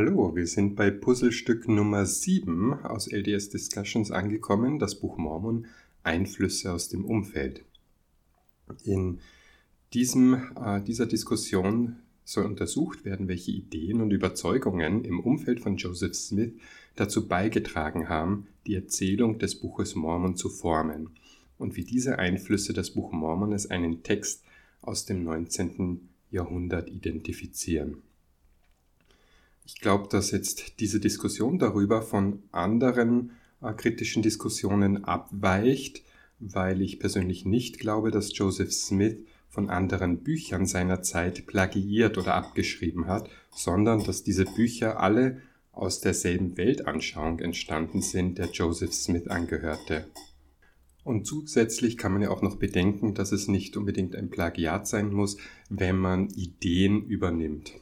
Hallo, wir sind bei Puzzlestück Nummer 7 aus LDS Discussions angekommen, das Buch Mormon, Einflüsse aus dem Umfeld. In diesem, äh, dieser Diskussion soll untersucht werden, welche Ideen und Überzeugungen im Umfeld von Joseph Smith dazu beigetragen haben, die Erzählung des Buches Mormon zu formen und wie diese Einflüsse das Buch Mormon als einen Text aus dem 19. Jahrhundert identifizieren. Ich glaube, dass jetzt diese Diskussion darüber von anderen äh, kritischen Diskussionen abweicht, weil ich persönlich nicht glaube, dass Joseph Smith von anderen Büchern seiner Zeit plagiiert oder abgeschrieben hat, sondern dass diese Bücher alle aus derselben Weltanschauung entstanden sind, der Joseph Smith angehörte. Und zusätzlich kann man ja auch noch bedenken, dass es nicht unbedingt ein Plagiat sein muss, wenn man Ideen übernimmt.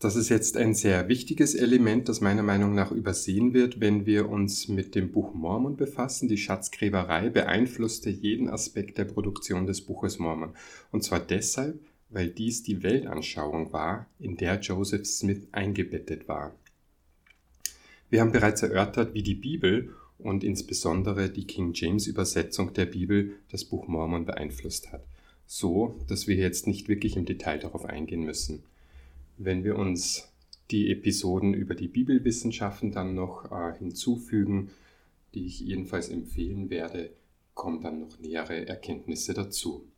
Das ist jetzt ein sehr wichtiges Element, das meiner Meinung nach übersehen wird, wenn wir uns mit dem Buch Mormon befassen. Die Schatzgräberei beeinflusste jeden Aspekt der Produktion des Buches Mormon. Und zwar deshalb, weil dies die Weltanschauung war, in der Joseph Smith eingebettet war. Wir haben bereits erörtert, wie die Bibel und insbesondere die King James Übersetzung der Bibel das Buch Mormon beeinflusst hat. So, dass wir jetzt nicht wirklich im Detail darauf eingehen müssen. Wenn wir uns die Episoden über die Bibelwissenschaften dann noch äh, hinzufügen, die ich jedenfalls empfehlen werde, kommen dann noch nähere Erkenntnisse dazu.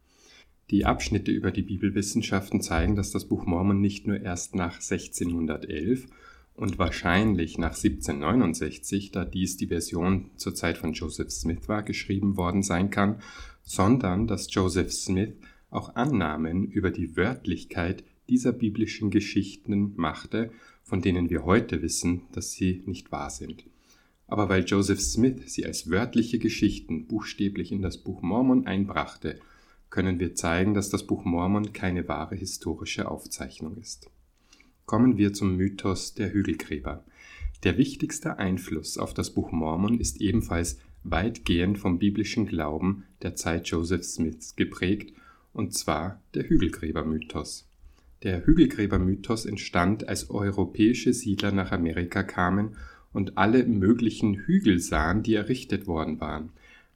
Die Abschnitte über die Bibelwissenschaften zeigen, dass das Buch Mormon nicht nur erst nach 1611 und wahrscheinlich nach 1769, da dies die Version zur Zeit von Joseph Smith war, geschrieben worden sein kann, sondern dass Joseph Smith auch Annahmen über die Wörtlichkeit dieser biblischen Geschichten machte, von denen wir heute wissen, dass sie nicht wahr sind. Aber weil Joseph Smith sie als wörtliche Geschichten buchstäblich in das Buch Mormon einbrachte, können wir zeigen, dass das Buch Mormon keine wahre historische Aufzeichnung ist. Kommen wir zum Mythos der Hügelgräber. Der wichtigste Einfluss auf das Buch Mormon ist ebenfalls weitgehend vom biblischen Glauben der Zeit Joseph Smiths geprägt, und zwar der Hügelgräbermythos. Der Hügelgräbermythos entstand, als europäische Siedler nach Amerika kamen und alle möglichen Hügel sahen, die errichtet worden waren.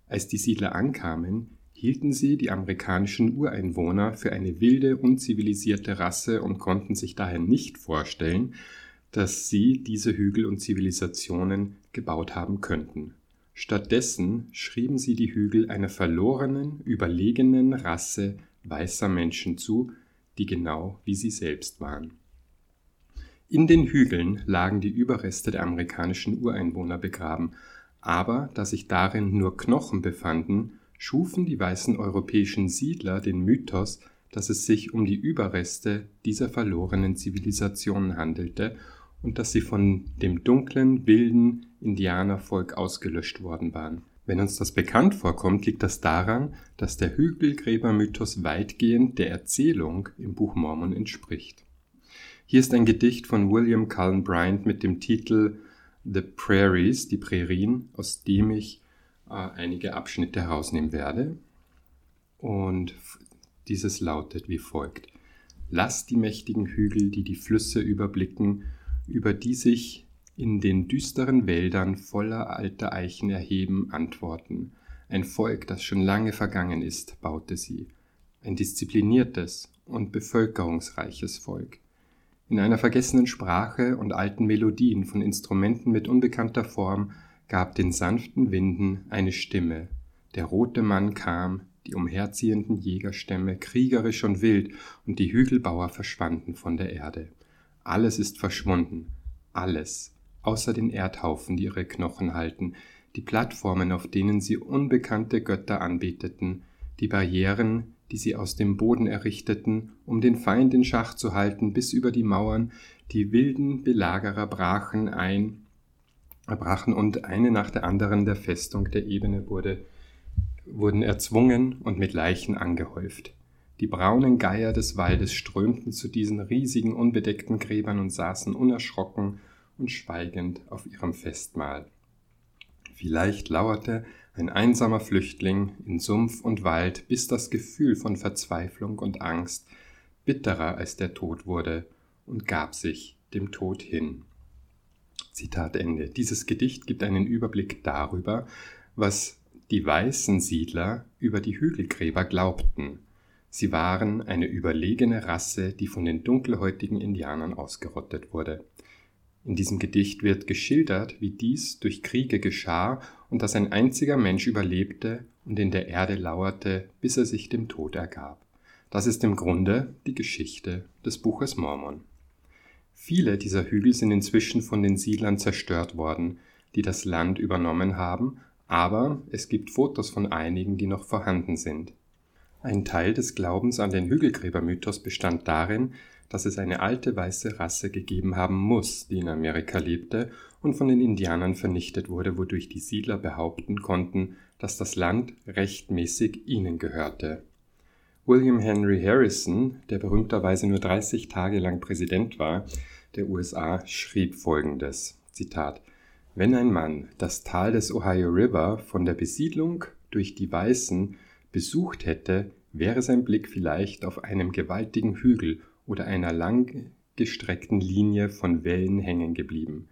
Als die Siedler ankamen, hielten sie die amerikanischen Ureinwohner für eine wilde, unzivilisierte Rasse und konnten sich daher nicht vorstellen, dass sie diese Hügel und Zivilisationen gebaut haben könnten. Stattdessen schrieben sie die Hügel einer verlorenen, überlegenen Rasse weißer Menschen zu, die genau wie sie selbst waren. In den Hügeln lagen die Überreste der amerikanischen Ureinwohner begraben, aber da sich darin nur Knochen befanden, schufen die weißen europäischen Siedler den Mythos, dass es sich um die Überreste dieser verlorenen Zivilisationen handelte und dass sie von dem dunklen, wilden Indianervolk ausgelöscht worden waren. Wenn uns das bekannt vorkommt, liegt das daran, dass der Hügelgräbermythos weitgehend der Erzählung im Buch Mormon entspricht. Hier ist ein Gedicht von William Cullen Bryant mit dem Titel The Prairies, die Prärien, aus dem ich äh, einige Abschnitte herausnehmen werde. Und dieses lautet wie folgt. Lass die mächtigen Hügel, die die Flüsse überblicken, über die sich in den düsteren Wäldern voller alter Eichen erheben, antworten. Ein Volk, das schon lange vergangen ist, baute sie. Ein diszipliniertes und bevölkerungsreiches Volk. In einer vergessenen Sprache und alten Melodien von Instrumenten mit unbekannter Form gab den sanften Winden eine Stimme. Der rote Mann kam, die umherziehenden Jägerstämme kriegerisch und wild, und die Hügelbauer verschwanden von der Erde. Alles ist verschwunden, alles, außer den Erdhaufen, die ihre Knochen halten, die Plattformen, auf denen sie unbekannte Götter anbeteten, die Barrieren, die sie aus dem Boden errichteten, um den Feind in Schach zu halten, bis über die Mauern, die wilden Belagerer brachen ein, brachen und eine nach der anderen der Festung der Ebene wurde, wurden erzwungen und mit Leichen angehäuft. Die braunen Geier des Waldes strömten zu diesen riesigen unbedeckten Gräbern und saßen unerschrocken und schweigend auf ihrem Festmahl. Vielleicht lauerte ein einsamer Flüchtling in Sumpf und Wald, bis das Gefühl von Verzweiflung und Angst bitterer als der Tod wurde, und gab sich dem Tod hin. Zitat Ende. Dieses Gedicht gibt einen Überblick darüber, was die weißen Siedler über die Hügelgräber glaubten. Sie waren eine überlegene Rasse, die von den dunkelhäutigen Indianern ausgerottet wurde. In diesem Gedicht wird geschildert, wie dies durch Kriege geschah und dass ein einziger Mensch überlebte und in der Erde lauerte, bis er sich dem Tod ergab. Das ist im Grunde die Geschichte des Buches Mormon. Viele dieser Hügel sind inzwischen von den Siedlern zerstört worden, die das Land übernommen haben, aber es gibt Fotos von einigen, die noch vorhanden sind. Ein Teil des Glaubens an den Hügelgräbermythos bestand darin, dass es eine alte weiße Rasse gegeben haben muss, die in Amerika lebte und von den Indianern vernichtet wurde, wodurch die Siedler behaupten konnten, dass das Land rechtmäßig ihnen gehörte. William Henry Harrison, der berühmterweise nur 30 Tage lang Präsident war, der USA, schrieb folgendes: Zitat: Wenn ein Mann das Tal des Ohio River von der Besiedlung durch die Weißen besucht hätte, wäre sein Blick vielleicht auf einem gewaltigen Hügel oder einer langgestreckten Linie von Wellen hängen geblieben,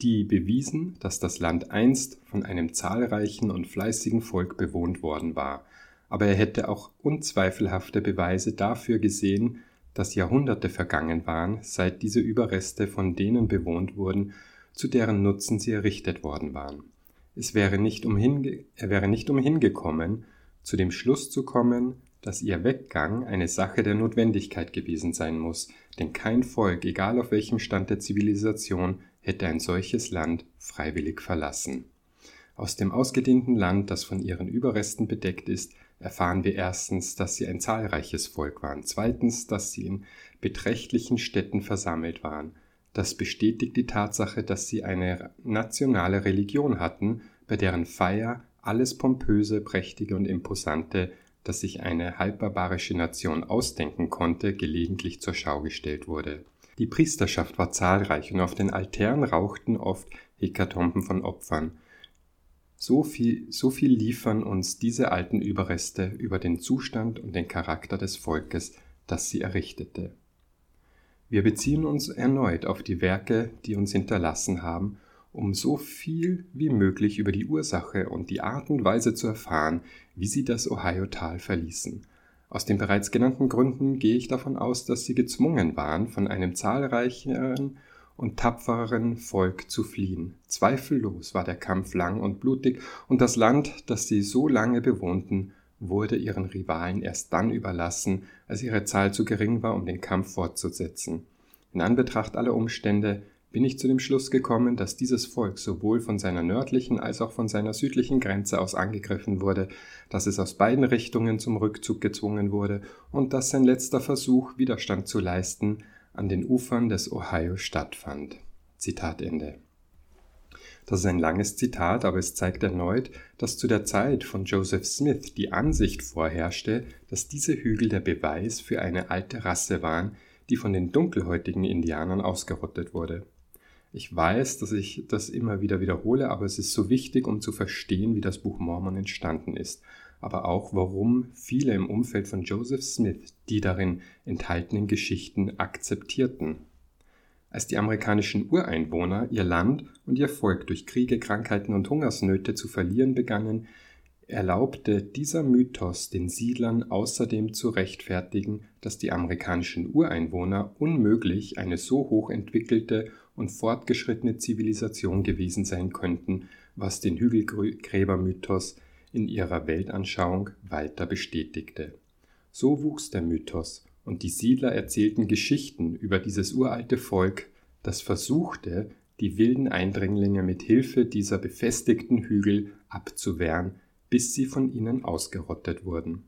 die bewiesen, dass das Land einst von einem zahlreichen und fleißigen Volk bewohnt worden war aber er hätte auch unzweifelhafte Beweise dafür gesehen, dass Jahrhunderte vergangen waren, seit diese Überreste von denen bewohnt wurden, zu deren Nutzen sie errichtet worden waren. Es wäre nicht umhin, er wäre nicht umhin gekommen, zu dem Schluss zu kommen, dass ihr Weggang eine Sache der Notwendigkeit gewesen sein muss, denn kein Volk, egal auf welchem Stand der Zivilisation, hätte ein solches Land freiwillig verlassen. Aus dem ausgedehnten Land, das von ihren Überresten bedeckt ist, erfahren wir erstens, dass sie ein zahlreiches Volk waren, zweitens, dass sie in beträchtlichen Städten versammelt waren. Das bestätigt die Tatsache, dass sie eine nationale Religion hatten, bei deren Feier alles Pompöse, Prächtige und Imposante, das sich eine halbbarbarische Nation ausdenken konnte, gelegentlich zur Schau gestellt wurde. Die Priesterschaft war zahlreich und auf den Altären rauchten oft Hekatomben von Opfern. So viel, so viel liefern uns diese alten Überreste über den Zustand und den Charakter des Volkes, das sie errichtete. Wir beziehen uns erneut auf die Werke, die uns hinterlassen haben, um so viel wie möglich über die Ursache und die Art und Weise zu erfahren, wie sie das Ohio-Tal verließen. Aus den bereits genannten Gründen gehe ich davon aus, dass sie gezwungen waren, von einem zahlreicheren und tapfereren Volk zu fliehen. Zweifellos war der Kampf lang und blutig, und das Land, das sie so lange bewohnten, wurde ihren Rivalen erst dann überlassen, als ihre Zahl zu gering war, um den Kampf fortzusetzen. In Anbetracht aller Umstände bin ich zu dem Schluss gekommen, dass dieses Volk sowohl von seiner nördlichen als auch von seiner südlichen Grenze aus angegriffen wurde, dass es aus beiden Richtungen zum Rückzug gezwungen wurde und dass sein letzter Versuch, Widerstand zu leisten, an den Ufern des Ohio stattfand. Zitat Ende. Das ist ein langes Zitat, aber es zeigt erneut, dass zu der Zeit von Joseph Smith die Ansicht vorherrschte, dass diese Hügel der Beweis für eine alte Rasse waren, die von den dunkelhäutigen Indianern ausgerottet wurde. Ich weiß, dass ich das immer wieder wiederhole, aber es ist so wichtig, um zu verstehen, wie das Buch Mormon entstanden ist aber auch warum viele im Umfeld von Joseph Smith die darin enthaltenen Geschichten akzeptierten. Als die amerikanischen Ureinwohner ihr Land und ihr Volk durch Kriege, Krankheiten und Hungersnöte zu verlieren begannen, erlaubte dieser Mythos den Siedlern außerdem zu rechtfertigen, dass die amerikanischen Ureinwohner unmöglich eine so hochentwickelte und fortgeschrittene Zivilisation gewesen sein könnten, was den Hügelgräbermythos in ihrer Weltanschauung weiter bestätigte. So wuchs der Mythos, und die Siedler erzählten Geschichten über dieses uralte Volk, das versuchte, die wilden Eindringlinge mit Hilfe dieser befestigten Hügel abzuwehren, bis sie von ihnen ausgerottet wurden.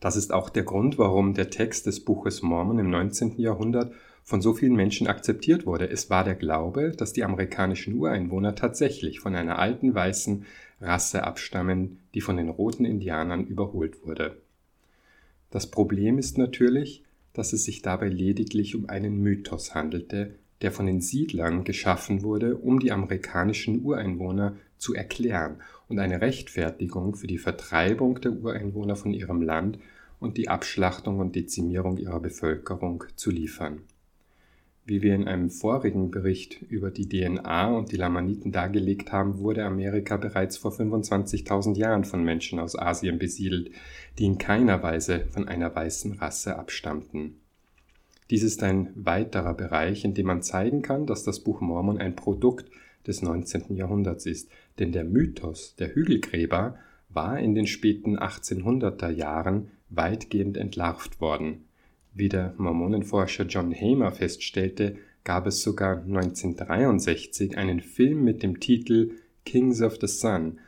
Das ist auch der Grund, warum der Text des Buches Mormon im 19. Jahrhundert von so vielen Menschen akzeptiert wurde. Es war der Glaube, dass die amerikanischen Ureinwohner tatsächlich von einer alten weißen Rasse abstammen, die von den roten Indianern überholt wurde. Das Problem ist natürlich, dass es sich dabei lediglich um einen Mythos handelte, der von den Siedlern geschaffen wurde, um die amerikanischen Ureinwohner zu erklären und eine Rechtfertigung für die Vertreibung der Ureinwohner von ihrem Land und die Abschlachtung und Dezimierung ihrer Bevölkerung zu liefern. Wie wir in einem vorigen Bericht über die DNA und die Lamaniten dargelegt haben, wurde Amerika bereits vor 25.000 Jahren von Menschen aus Asien besiedelt, die in keiner Weise von einer weißen Rasse abstammten. Dies ist ein weiterer Bereich, in dem man zeigen kann, dass das Buch Mormon ein Produkt des 19. Jahrhunderts ist, denn der Mythos der Hügelgräber war in den späten 1800er Jahren weitgehend entlarvt worden wie der Mormonenforscher John Hamer feststellte, gab es sogar 1963 einen Film mit dem Titel Kings of the Sun,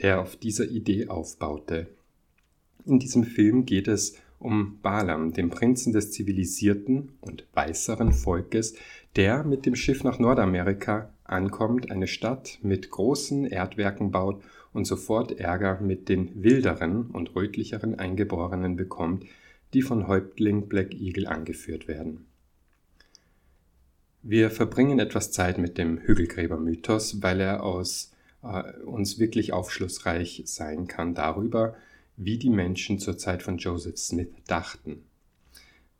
der auf dieser Idee aufbaute. In diesem Film geht es um Balaam, den Prinzen des zivilisierten und weißeren Volkes, der mit dem Schiff nach Nordamerika ankommt, eine Stadt mit großen Erdwerken baut und sofort Ärger mit den wilderen und rötlicheren Eingeborenen bekommt, die von Häuptling Black Eagle angeführt werden. Wir verbringen etwas Zeit mit dem Hügelgräber-Mythos, weil er aus äh, uns wirklich aufschlussreich sein kann darüber, wie die Menschen zur Zeit von Joseph Smith dachten.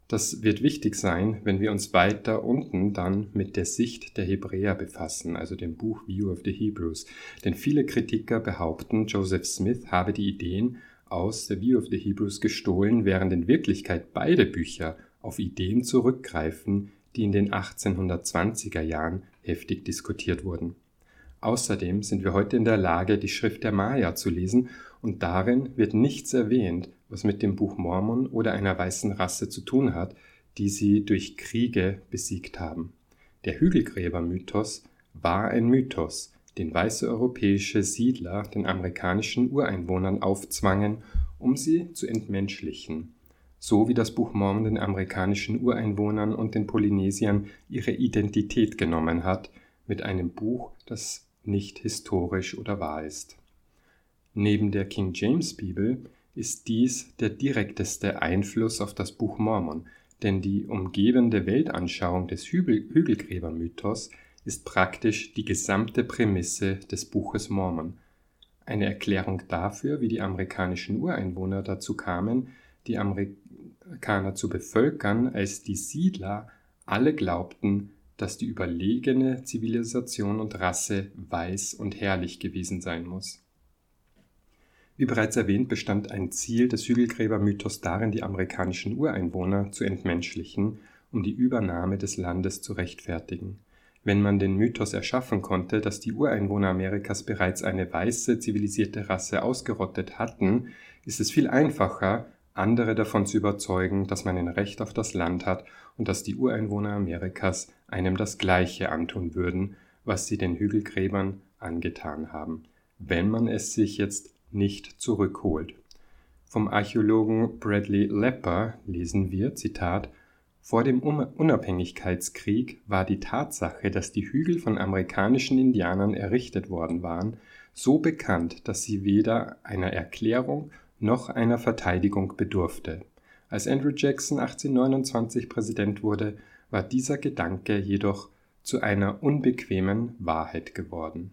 Das wird wichtig sein, wenn wir uns weiter unten dann mit der Sicht der Hebräer befassen, also dem Buch View of the Hebrews. Denn viele Kritiker behaupten, Joseph Smith habe die Ideen aus The View of the Hebrews gestohlen, während in Wirklichkeit beide Bücher auf Ideen zurückgreifen, die in den 1820er Jahren heftig diskutiert wurden. Außerdem sind wir heute in der Lage, die Schrift der Maya zu lesen, und darin wird nichts erwähnt, was mit dem Buch Mormon oder einer weißen Rasse zu tun hat, die sie durch Kriege besiegt haben. Der Hügelgräber-Mythos war ein Mythos, den weiße europäische Siedler den amerikanischen Ureinwohnern aufzwangen, um sie zu entmenschlichen, so wie das Buch Mormon den amerikanischen Ureinwohnern und den Polynesiern ihre Identität genommen hat, mit einem Buch, das nicht historisch oder wahr ist. Neben der King James Bibel ist dies der direkteste Einfluss auf das Buch Mormon, denn die umgebende Weltanschauung des Hügel Hügelgräbermythos ist praktisch die gesamte Prämisse des Buches Mormon. Eine Erklärung dafür, wie die amerikanischen Ureinwohner dazu kamen, die Amerikaner zu bevölkern, als die Siedler alle glaubten, dass die überlegene Zivilisation und Rasse weiß und herrlich gewesen sein muss. Wie bereits erwähnt, bestand ein Ziel des Hügelgräbermythos darin, die amerikanischen Ureinwohner zu entmenschlichen, um die Übernahme des Landes zu rechtfertigen wenn man den Mythos erschaffen konnte, dass die Ureinwohner Amerikas bereits eine weiße zivilisierte Rasse ausgerottet hatten, ist es viel einfacher, andere davon zu überzeugen, dass man ein Recht auf das Land hat und dass die Ureinwohner Amerikas einem das Gleiche antun würden, was sie den Hügelgräbern angetan haben, wenn man es sich jetzt nicht zurückholt. Vom Archäologen Bradley Lepper lesen wir, Zitat, vor dem Unabhängigkeitskrieg war die Tatsache, dass die Hügel von amerikanischen Indianern errichtet worden waren, so bekannt, dass sie weder einer Erklärung noch einer Verteidigung bedurfte. Als Andrew Jackson 1829 Präsident wurde, war dieser Gedanke jedoch zu einer unbequemen Wahrheit geworden.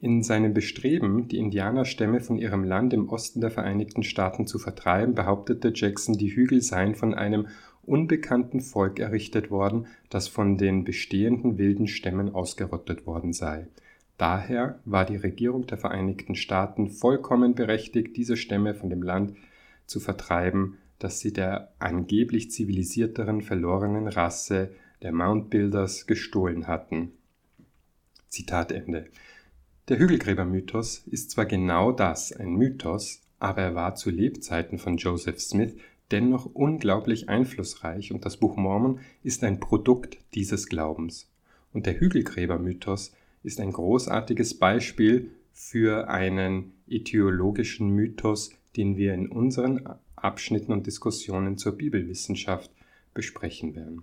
In seinem Bestreben, die Indianerstämme von ihrem Land im Osten der Vereinigten Staaten zu vertreiben, behauptete Jackson, die Hügel seien von einem unbekannten Volk errichtet worden, das von den bestehenden wilden Stämmen ausgerottet worden sei. Daher war die Regierung der Vereinigten Staaten vollkommen berechtigt, diese Stämme von dem Land zu vertreiben, das sie der angeblich zivilisierteren verlorenen Rasse der Mount Builders gestohlen hatten. Zitat Ende. Der Hügelgräbermythos ist zwar genau das, ein Mythos, aber er war zu Lebzeiten von Joseph Smith dennoch unglaublich einflussreich und das Buch Mormon ist ein Produkt dieses Glaubens. Und der Hügelgräbermythos ist ein großartiges Beispiel für einen ideologischen Mythos, den wir in unseren Abschnitten und Diskussionen zur Bibelwissenschaft besprechen werden.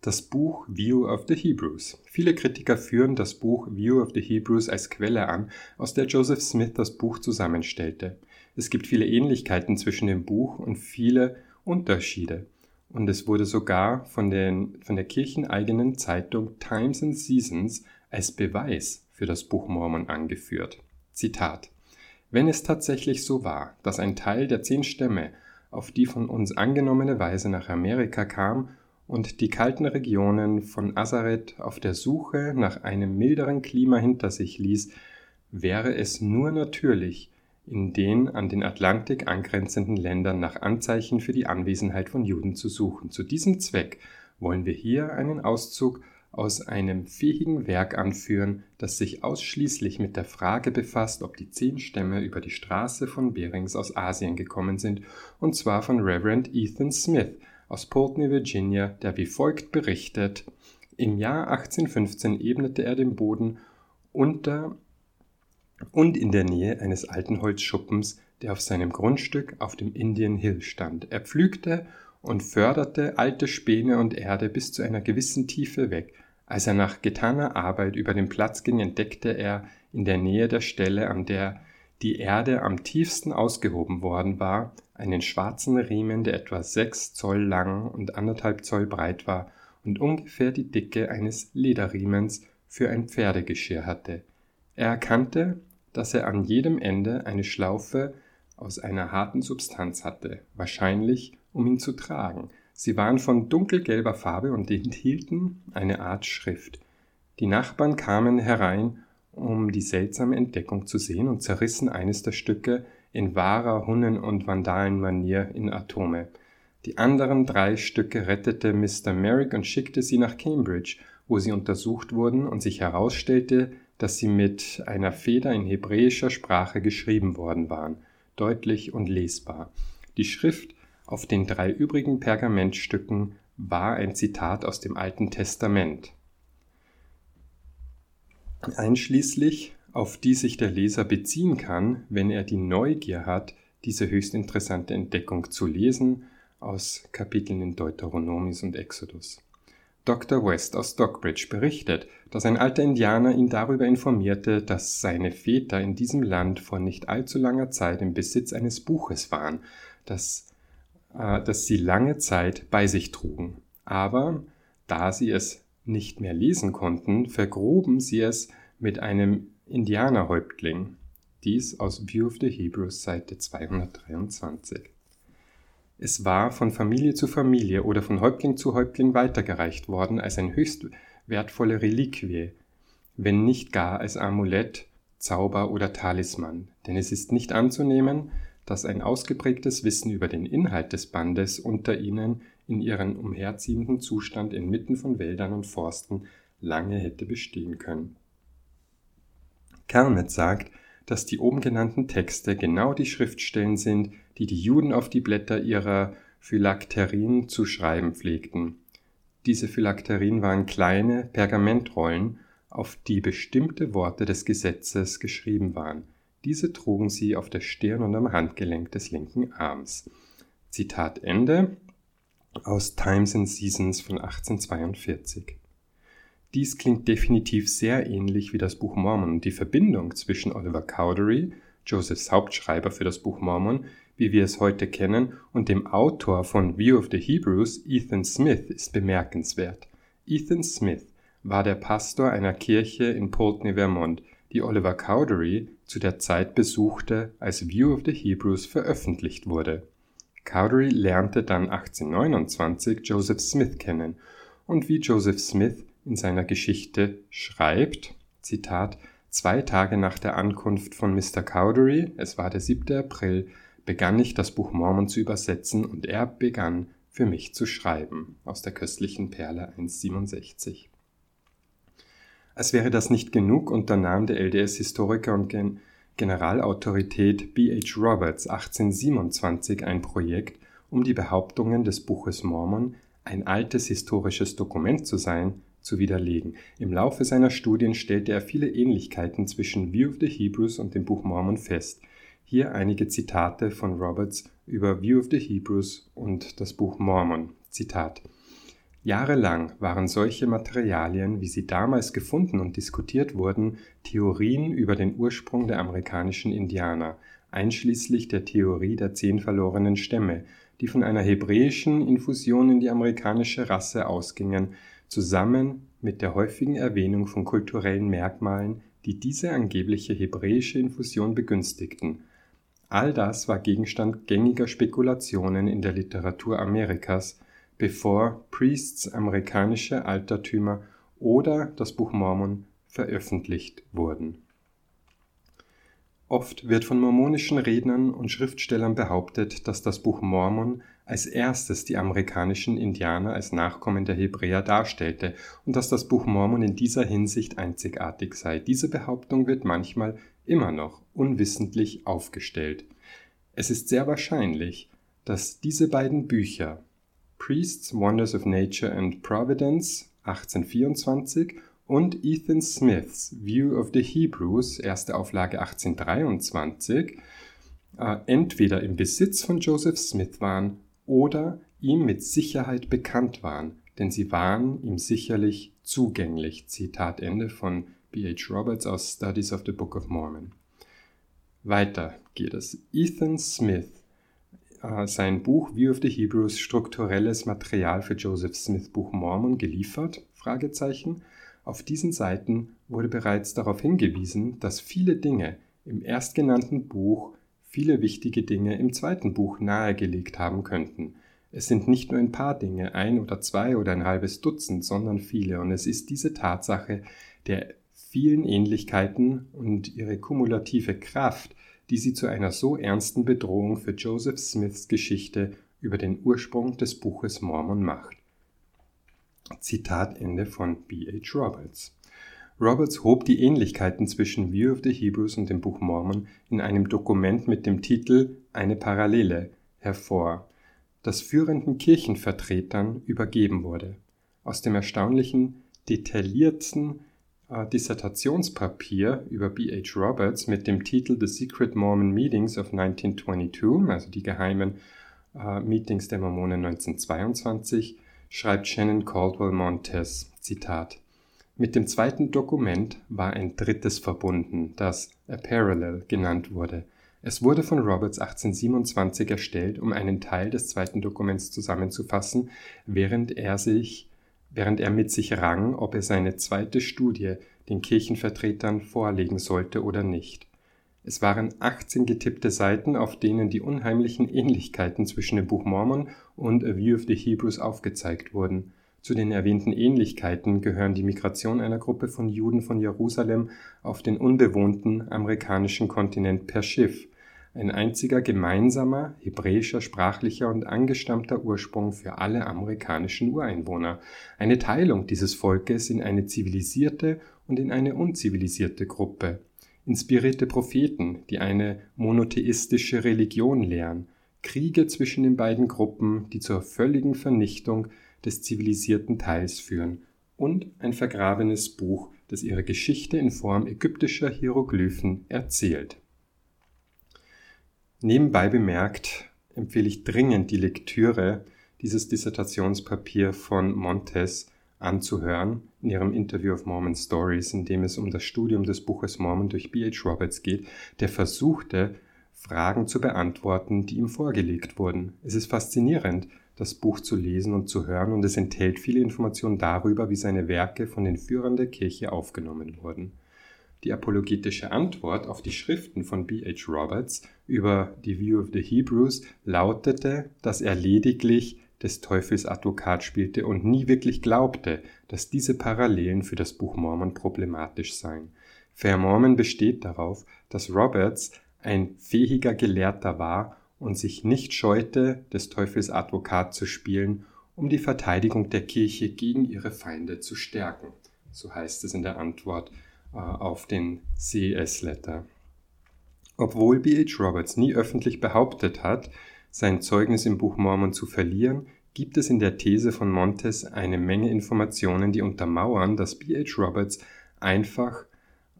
Das Buch View of the Hebrews. Viele Kritiker führen das Buch View of the Hebrews als Quelle an, aus der Joseph Smith das Buch zusammenstellte. Es gibt viele Ähnlichkeiten zwischen dem Buch und viele Unterschiede. Und es wurde sogar von, den, von der kircheneigenen Zeitung Times and Seasons als Beweis für das Buch Mormon angeführt. Zitat Wenn es tatsächlich so war, dass ein Teil der zehn Stämme auf die von uns angenommene Weise nach Amerika kam und die kalten Regionen von Azaret auf der Suche nach einem milderen Klima hinter sich ließ, wäre es nur natürlich, in den an den Atlantik angrenzenden Ländern nach Anzeichen für die Anwesenheit von Juden zu suchen. Zu diesem Zweck wollen wir hier einen Auszug aus einem fähigen Werk anführen, das sich ausschließlich mit der Frage befasst, ob die zehn Stämme über die Straße von Berings aus Asien gekommen sind, und zwar von Reverend Ethan Smith aus Pulteney, Virginia, der wie folgt berichtet: Im Jahr 1815 ebnete er den Boden unter und in der Nähe eines alten Holzschuppens, der auf seinem Grundstück auf dem Indian Hill stand. Er pflügte und förderte alte Späne und Erde bis zu einer gewissen Tiefe weg. Als er nach getaner Arbeit über den Platz ging, entdeckte er in der Nähe der Stelle, an der die Erde am tiefsten ausgehoben worden war, einen schwarzen Riemen, der etwa sechs Zoll lang und anderthalb Zoll breit war und ungefähr die Dicke eines Lederriemens für ein Pferdegeschirr hatte. Er erkannte, dass er an jedem Ende eine Schlaufe aus einer harten Substanz hatte, wahrscheinlich um ihn zu tragen. Sie waren von dunkelgelber Farbe und enthielten eine Art Schrift. Die Nachbarn kamen herein, um die seltsame Entdeckung zu sehen und zerrissen eines der Stücke in wahrer Hunnen- und Vandalenmanier in Atome. Die anderen drei Stücke rettete Mr. Merrick und schickte sie nach Cambridge, wo sie untersucht wurden und sich herausstellte, dass sie mit einer Feder in hebräischer Sprache geschrieben worden waren, deutlich und lesbar. Die Schrift auf den drei übrigen Pergamentstücken war ein Zitat aus dem Alten Testament. Einschließlich, auf die sich der Leser beziehen kann, wenn er die Neugier hat, diese höchst interessante Entdeckung zu lesen aus Kapiteln in Deuteronomis und Exodus. Dr. West aus Stockbridge berichtet, dass ein alter Indianer ihn darüber informierte, dass seine Väter in diesem Land vor nicht allzu langer Zeit im Besitz eines Buches waren, das, äh, das sie lange Zeit bei sich trugen. Aber da sie es nicht mehr lesen konnten, vergruben sie es mit einem Indianerhäuptling. Dies aus View of the Hebrews Seite 223. Es war von Familie zu Familie oder von Häuptling zu Häuptling weitergereicht worden als eine höchst wertvolle Reliquie, wenn nicht gar als Amulett, Zauber oder Talisman, denn es ist nicht anzunehmen, dass ein ausgeprägtes Wissen über den Inhalt des Bandes unter ihnen in ihren umherziehenden Zustand inmitten von Wäldern und Forsten lange hätte bestehen können. Kermet sagt, dass die oben genannten Texte genau die Schriftstellen sind, die die Juden auf die Blätter ihrer Phylakterien zu schreiben pflegten. Diese Phylakterien waren kleine Pergamentrollen, auf die bestimmte Worte des Gesetzes geschrieben waren. Diese trugen sie auf der Stirn und am Handgelenk des linken Arms. Zitat Ende aus Times and Seasons von 1842. Dies klingt definitiv sehr ähnlich wie das Buch Mormon die Verbindung zwischen Oliver Cowdery, Josephs Hauptschreiber für das Buch Mormon, wie wir es heute kennen, und dem Autor von View of the Hebrews, Ethan Smith, ist bemerkenswert. Ethan Smith war der Pastor einer Kirche in Pulteney, Vermont, die Oliver Cowdery zu der Zeit besuchte, als View of the Hebrews veröffentlicht wurde. Cowdery lernte dann 1829 Joseph Smith kennen und wie Joseph Smith in seiner Geschichte schreibt, Zitat, zwei Tage nach der Ankunft von Mr. Cowdery, es war der 7. April, begann ich das Buch Mormon zu übersetzen und er begann für mich zu schreiben, aus der köstlichen Perle 167. Als wäre das nicht genug, unternahm der LDS-Historiker und Gen Generalautorität B.H. Roberts 1827 ein Projekt, um die Behauptungen des Buches Mormon, ein altes historisches Dokument zu sein, zu widerlegen. Im Laufe seiner Studien stellte er viele Ähnlichkeiten zwischen View of the Hebrews und dem Buch Mormon fest. Hier einige Zitate von Roberts über View of the Hebrews und das Buch Mormon. Zitat Jahrelang waren solche Materialien, wie sie damals gefunden und diskutiert wurden, Theorien über den Ursprung der amerikanischen Indianer, einschließlich der Theorie der zehn verlorenen Stämme, die von einer hebräischen Infusion in die amerikanische Rasse ausgingen, zusammen mit der häufigen Erwähnung von kulturellen Merkmalen, die diese angebliche hebräische Infusion begünstigten. All das war Gegenstand gängiger Spekulationen in der Literatur Amerikas, bevor Priests amerikanische Altertümer oder das Buch Mormon veröffentlicht wurden. Oft wird von mormonischen Rednern und Schriftstellern behauptet, dass das Buch Mormon als erstes die amerikanischen Indianer als Nachkommen der Hebräer darstellte und dass das Buch Mormon in dieser Hinsicht einzigartig sei. Diese Behauptung wird manchmal immer noch unwissentlich aufgestellt. Es ist sehr wahrscheinlich, dass diese beiden Bücher Priests, Wonders of Nature and Providence 1824 und Ethan Smiths View of the Hebrews, erste Auflage 1823, äh, entweder im Besitz von Joseph Smith waren oder ihm mit Sicherheit bekannt waren, denn sie waren ihm sicherlich zugänglich. Zitat Ende von B.H. Roberts aus Studies of the Book of Mormon. Weiter geht es. Ethan Smith, äh, sein Buch View of the Hebrews, strukturelles Material für Joseph Smith Buch Mormon geliefert? Fragezeichen. Auf diesen Seiten wurde bereits darauf hingewiesen, dass viele Dinge im erstgenannten Buch viele wichtige Dinge im zweiten Buch nahegelegt haben könnten. Es sind nicht nur ein paar Dinge, ein oder zwei oder ein halbes Dutzend, sondern viele, und es ist diese Tatsache der vielen Ähnlichkeiten und ihre kumulative Kraft, die sie zu einer so ernsten Bedrohung für Joseph Smiths Geschichte über den Ursprung des Buches Mormon macht. Zitat Ende von B.H. Roberts. Roberts hob die Ähnlichkeiten zwischen View of the Hebrews und dem Buch Mormon in einem Dokument mit dem Titel Eine Parallele hervor, das führenden Kirchenvertretern übergeben wurde. Aus dem erstaunlichen, detaillierten Dissertationspapier über B.H. Roberts mit dem Titel The Secret Mormon Meetings of 1922, also die geheimen äh, Meetings der Mormonen 1922, schreibt Shannon Caldwell Montes, Zitat, mit dem zweiten Dokument war ein drittes verbunden, das A Parallel genannt wurde. Es wurde von Roberts 1827 erstellt, um einen Teil des zweiten Dokuments zusammenzufassen, während er sich, während er mit sich rang, ob er seine zweite Studie den Kirchenvertretern vorlegen sollte oder nicht. Es waren 18 getippte Seiten, auf denen die unheimlichen Ähnlichkeiten zwischen dem Buch Mormon und A View of the Hebrews aufgezeigt wurden. Zu den erwähnten Ähnlichkeiten gehören die Migration einer Gruppe von Juden von Jerusalem auf den unbewohnten amerikanischen Kontinent per Schiff, ein einziger gemeinsamer hebräischer sprachlicher und angestammter Ursprung für alle amerikanischen Ureinwohner, eine Teilung dieses Volkes in eine zivilisierte und in eine unzivilisierte Gruppe, inspirierte Propheten, die eine monotheistische Religion lehren, Kriege zwischen den beiden Gruppen, die zur völligen Vernichtung des zivilisierten Teils führen, und ein vergrabenes Buch, das ihre Geschichte in Form ägyptischer Hieroglyphen erzählt. Nebenbei bemerkt empfehle ich dringend die Lektüre dieses Dissertationspapier von Montes anzuhören in ihrem Interview of Mormon Stories, in dem es um das Studium des Buches Mormon durch B.H. Roberts geht, der versuchte, Fragen zu beantworten, die ihm vorgelegt wurden. Es ist faszinierend, das Buch zu lesen und zu hören und es enthält viele Informationen darüber, wie seine Werke von den Führern der Kirche aufgenommen wurden. Die apologetische Antwort auf die Schriften von B.H. Roberts über die View of the Hebrews lautete, dass er lediglich des Teufels Advokat spielte und nie wirklich glaubte, dass diese Parallelen für das Buch Mormon problematisch seien. Fair Mormon besteht darauf, dass Roberts ein fähiger Gelehrter war und sich nicht scheute, des Teufels Advokat zu spielen, um die Verteidigung der Kirche gegen ihre Feinde zu stärken. So heißt es in der Antwort auf den CES-Letter. Obwohl B.H. Roberts nie öffentlich behauptet hat, sein Zeugnis im Buch Mormon zu verlieren, gibt es in der These von Montes eine Menge Informationen, die untermauern, dass B.H. Roberts einfach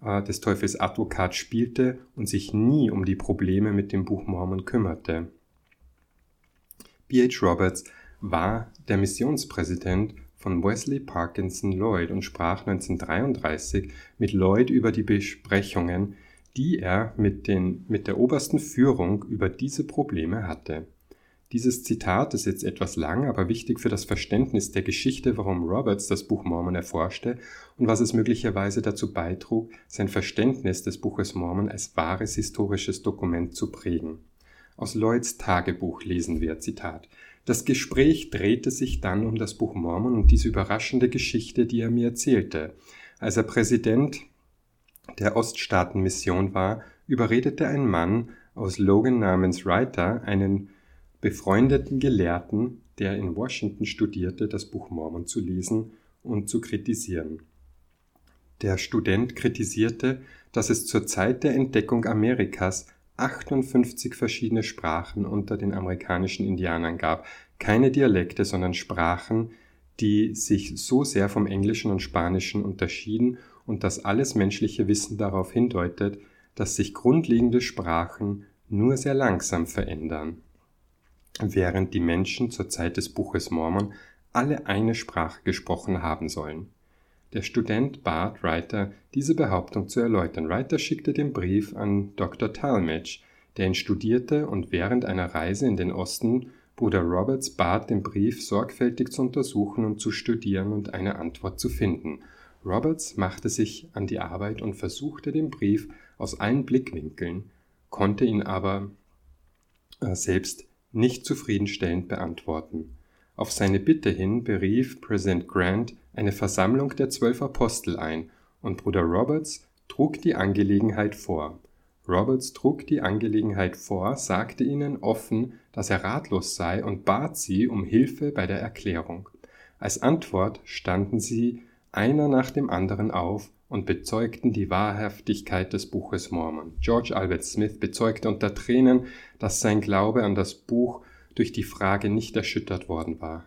äh, des Teufels Advokat spielte und sich nie um die Probleme mit dem Buch Mormon kümmerte. B.H. Roberts war der Missionspräsident von Wesley Parkinson Lloyd und sprach 1933 mit Lloyd über die Besprechungen, die er mit, den, mit der obersten Führung über diese Probleme hatte. Dieses Zitat ist jetzt etwas lang, aber wichtig für das Verständnis der Geschichte, warum Roberts das Buch Mormon erforschte und was es möglicherweise dazu beitrug, sein Verständnis des Buches Mormon als wahres historisches Dokument zu prägen. Aus Lloyds Tagebuch lesen wir Zitat Das Gespräch drehte sich dann um das Buch Mormon und diese überraschende Geschichte, die er mir erzählte. Als er Präsident der Oststaatenmission war, überredete ein Mann aus Logan namens Writer einen befreundeten Gelehrten, der in Washington studierte, das Buch Mormon zu lesen und zu kritisieren. Der Student kritisierte, dass es zur Zeit der Entdeckung Amerikas 58 verschiedene Sprachen unter den amerikanischen Indianern gab, keine Dialekte, sondern Sprachen, die sich so sehr vom Englischen und Spanischen unterschieden und dass alles menschliche Wissen darauf hindeutet, dass sich grundlegende Sprachen nur sehr langsam verändern, während die Menschen zur Zeit des Buches Mormon alle eine Sprache gesprochen haben sollen. Der Student bat Writer, diese Behauptung zu erläutern. Writer schickte den Brief an Dr. Talmage, der ihn studierte und während einer Reise in den Osten Bruder Roberts bat, den Brief sorgfältig zu untersuchen und zu studieren und eine Antwort zu finden. Roberts machte sich an die Arbeit und versuchte den Brief aus allen Blickwinkeln, konnte ihn aber äh, selbst nicht zufriedenstellend beantworten. Auf seine Bitte hin berief Präsident Grant eine Versammlung der zwölf Apostel ein, und Bruder Roberts trug die Angelegenheit vor. Roberts trug die Angelegenheit vor, sagte ihnen offen, dass er ratlos sei und bat sie um Hilfe bei der Erklärung. Als Antwort standen sie einer nach dem anderen auf und bezeugten die Wahrhaftigkeit des Buches Mormon. George Albert Smith bezeugte unter Tränen, dass sein Glaube an das Buch durch die Frage nicht erschüttert worden war.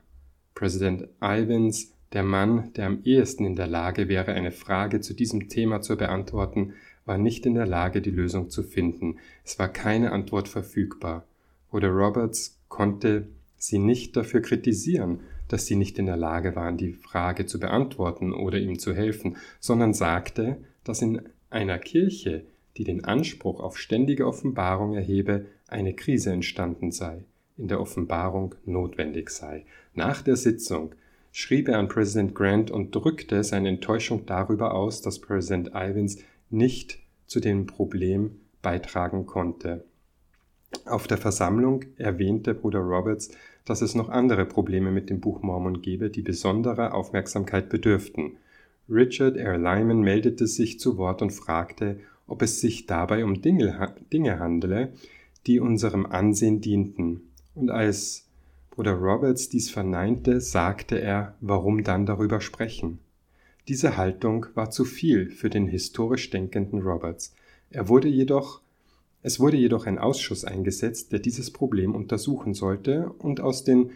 Präsident Ivins, der Mann, der am ehesten in der Lage wäre, eine Frage zu diesem Thema zu beantworten, war nicht in der Lage, die Lösung zu finden. Es war keine Antwort verfügbar. Oder Roberts konnte sie nicht dafür kritisieren, dass sie nicht in der Lage waren, die Frage zu beantworten oder ihm zu helfen, sondern sagte, dass in einer Kirche, die den Anspruch auf ständige Offenbarung erhebe, eine Krise entstanden sei in der Offenbarung notwendig sei. Nach der Sitzung schrieb er an Präsident Grant und drückte seine Enttäuschung darüber aus, dass Präsident Ivins nicht zu dem Problem beitragen konnte. Auf der Versammlung erwähnte Bruder Roberts, dass es noch andere Probleme mit dem Buch Mormon gebe, die besonderer Aufmerksamkeit bedürften. Richard R. Lyman meldete sich zu Wort und fragte, ob es sich dabei um Dinge, handele, die unserem Ansehen dienten. Und als Bruder Roberts dies verneinte, sagte er, warum dann darüber sprechen? Diese Haltung war zu viel für den historisch denkenden Roberts. Er wurde jedoch, es wurde jedoch ein Ausschuss eingesetzt, der dieses Problem untersuchen sollte und aus den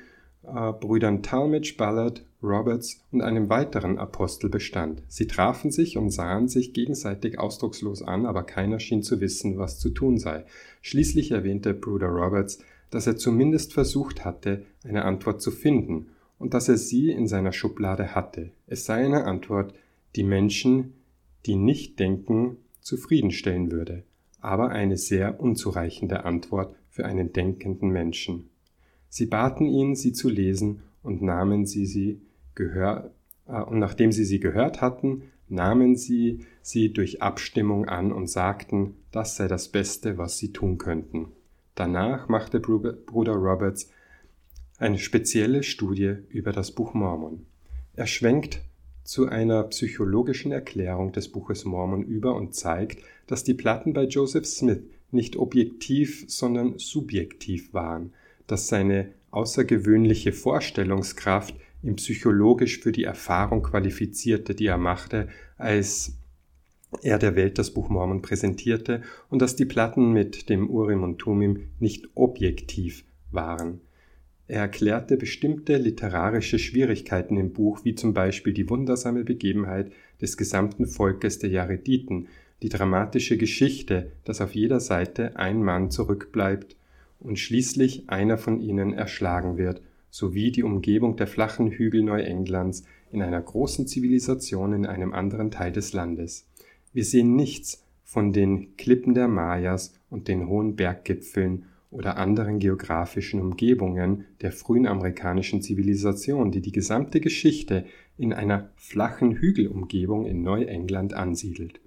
äh, Brüdern Talmage, Ballard, Roberts und einem weiteren Apostel bestand. Sie trafen sich und sahen sich gegenseitig ausdruckslos an, aber keiner schien zu wissen, was zu tun sei. Schließlich erwähnte Bruder Roberts, dass er zumindest versucht hatte, eine Antwort zu finden und dass er sie in seiner Schublade hatte. Es sei eine Antwort, die Menschen, die nicht denken, zufriedenstellen würde, aber eine sehr unzureichende Antwort für einen denkenden Menschen. Sie baten ihn, sie zu lesen und nahmen sie sie gehör, äh, und nachdem sie sie gehört hatten, nahmen sie sie durch Abstimmung an und sagten, das sei das Beste, was sie tun könnten. Danach machte Bruder Roberts eine spezielle Studie über das Buch Mormon. Er schwenkt zu einer psychologischen Erklärung des Buches Mormon über und zeigt, dass die Platten bei Joseph Smith nicht objektiv, sondern subjektiv waren, dass seine außergewöhnliche Vorstellungskraft ihm psychologisch für die Erfahrung qualifizierte, die er machte, als er der Welt das Buch Mormon präsentierte und dass die Platten mit dem Urim und Tumim nicht objektiv waren. Er erklärte bestimmte literarische Schwierigkeiten im Buch, wie zum Beispiel die wundersame Begebenheit des gesamten Volkes der Jarediten, die dramatische Geschichte, dass auf jeder Seite ein Mann zurückbleibt und schließlich einer von ihnen erschlagen wird, sowie die Umgebung der flachen Hügel Neuenglands in einer großen Zivilisation in einem anderen Teil des Landes. Wir sehen nichts von den Klippen der Mayas und den hohen Berggipfeln oder anderen geografischen Umgebungen der frühen amerikanischen Zivilisation, die die gesamte Geschichte in einer flachen Hügelumgebung in Neuengland ansiedelt.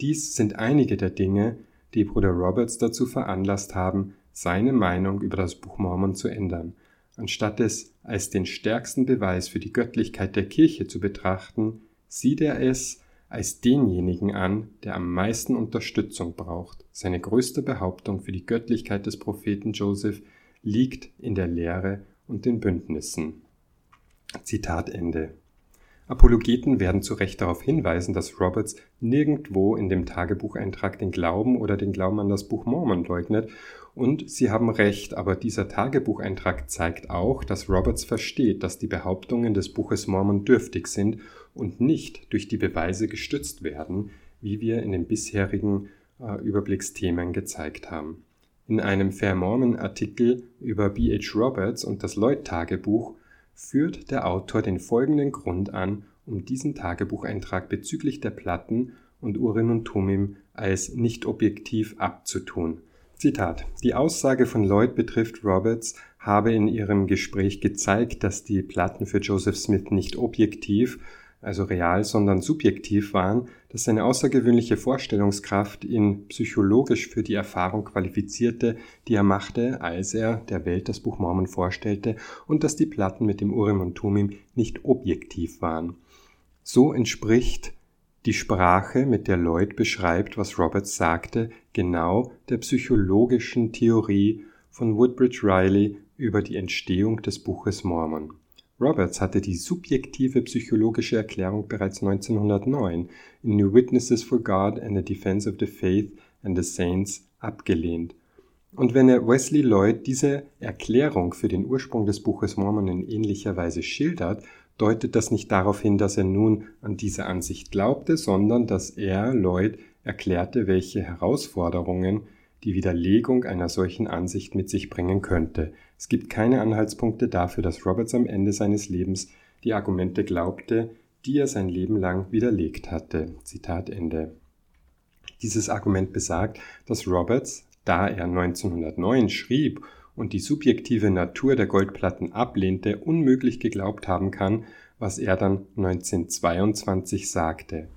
Dies sind einige der Dinge, die Bruder Roberts dazu veranlasst haben, seine Meinung über das Buch Mormon zu ändern. Anstatt es als den stärksten Beweis für die Göttlichkeit der Kirche zu betrachten, sieht er es als denjenigen an, der am meisten Unterstützung braucht. Seine größte Behauptung für die Göttlichkeit des Propheten Joseph liegt in der Lehre und den Bündnissen. Zitat Ende. Apologeten werden zu Recht darauf hinweisen, dass Roberts nirgendwo in dem Tagebucheintrag den Glauben oder den Glauben an das Buch Mormon leugnet, und sie haben recht, aber dieser Tagebucheintrag zeigt auch, dass Roberts versteht, dass die Behauptungen des Buches Mormon dürftig sind und nicht durch die Beweise gestützt werden, wie wir in den bisherigen äh, Überblicksthemen gezeigt haben. In einem Fair Mormon Artikel über B.H. Roberts und das Lloyd-Tagebuch führt der Autor den folgenden Grund an, um diesen Tagebucheintrag bezüglich der Platten und Urim und Tumim als nicht objektiv abzutun. Zitat. Die Aussage von Lloyd betrifft Roberts habe in ihrem Gespräch gezeigt, dass die Platten für Joseph Smith nicht objektiv, also real, sondern subjektiv waren, dass seine außergewöhnliche Vorstellungskraft ihn psychologisch für die Erfahrung qualifizierte, die er machte, als er der Welt das Buch Mormon vorstellte, und dass die Platten mit dem Urim und Tumim nicht objektiv waren. So entspricht die Sprache, mit der Lloyd beschreibt, was Roberts sagte, genau der psychologischen Theorie von Woodbridge Riley über die Entstehung des Buches Mormon. Roberts hatte die subjektive psychologische Erklärung bereits 1909 in New Witnesses for God and the Defense of the Faith and the Saints abgelehnt. Und wenn er Wesley Lloyd diese Erklärung für den Ursprung des Buches Mormon in ähnlicher Weise schildert, deutet das nicht darauf hin, dass er nun an diese Ansicht glaubte, sondern dass er, Lloyd, erklärte, welche Herausforderungen die Widerlegung einer solchen Ansicht mit sich bringen könnte. Es gibt keine Anhaltspunkte dafür, dass Roberts am Ende seines Lebens die Argumente glaubte, die er sein Leben lang widerlegt hatte. Zitat Ende. Dieses Argument besagt, dass Roberts, da er 1909 schrieb und die subjektive Natur der Goldplatten ablehnte, unmöglich geglaubt haben kann, was er dann 1922 sagte.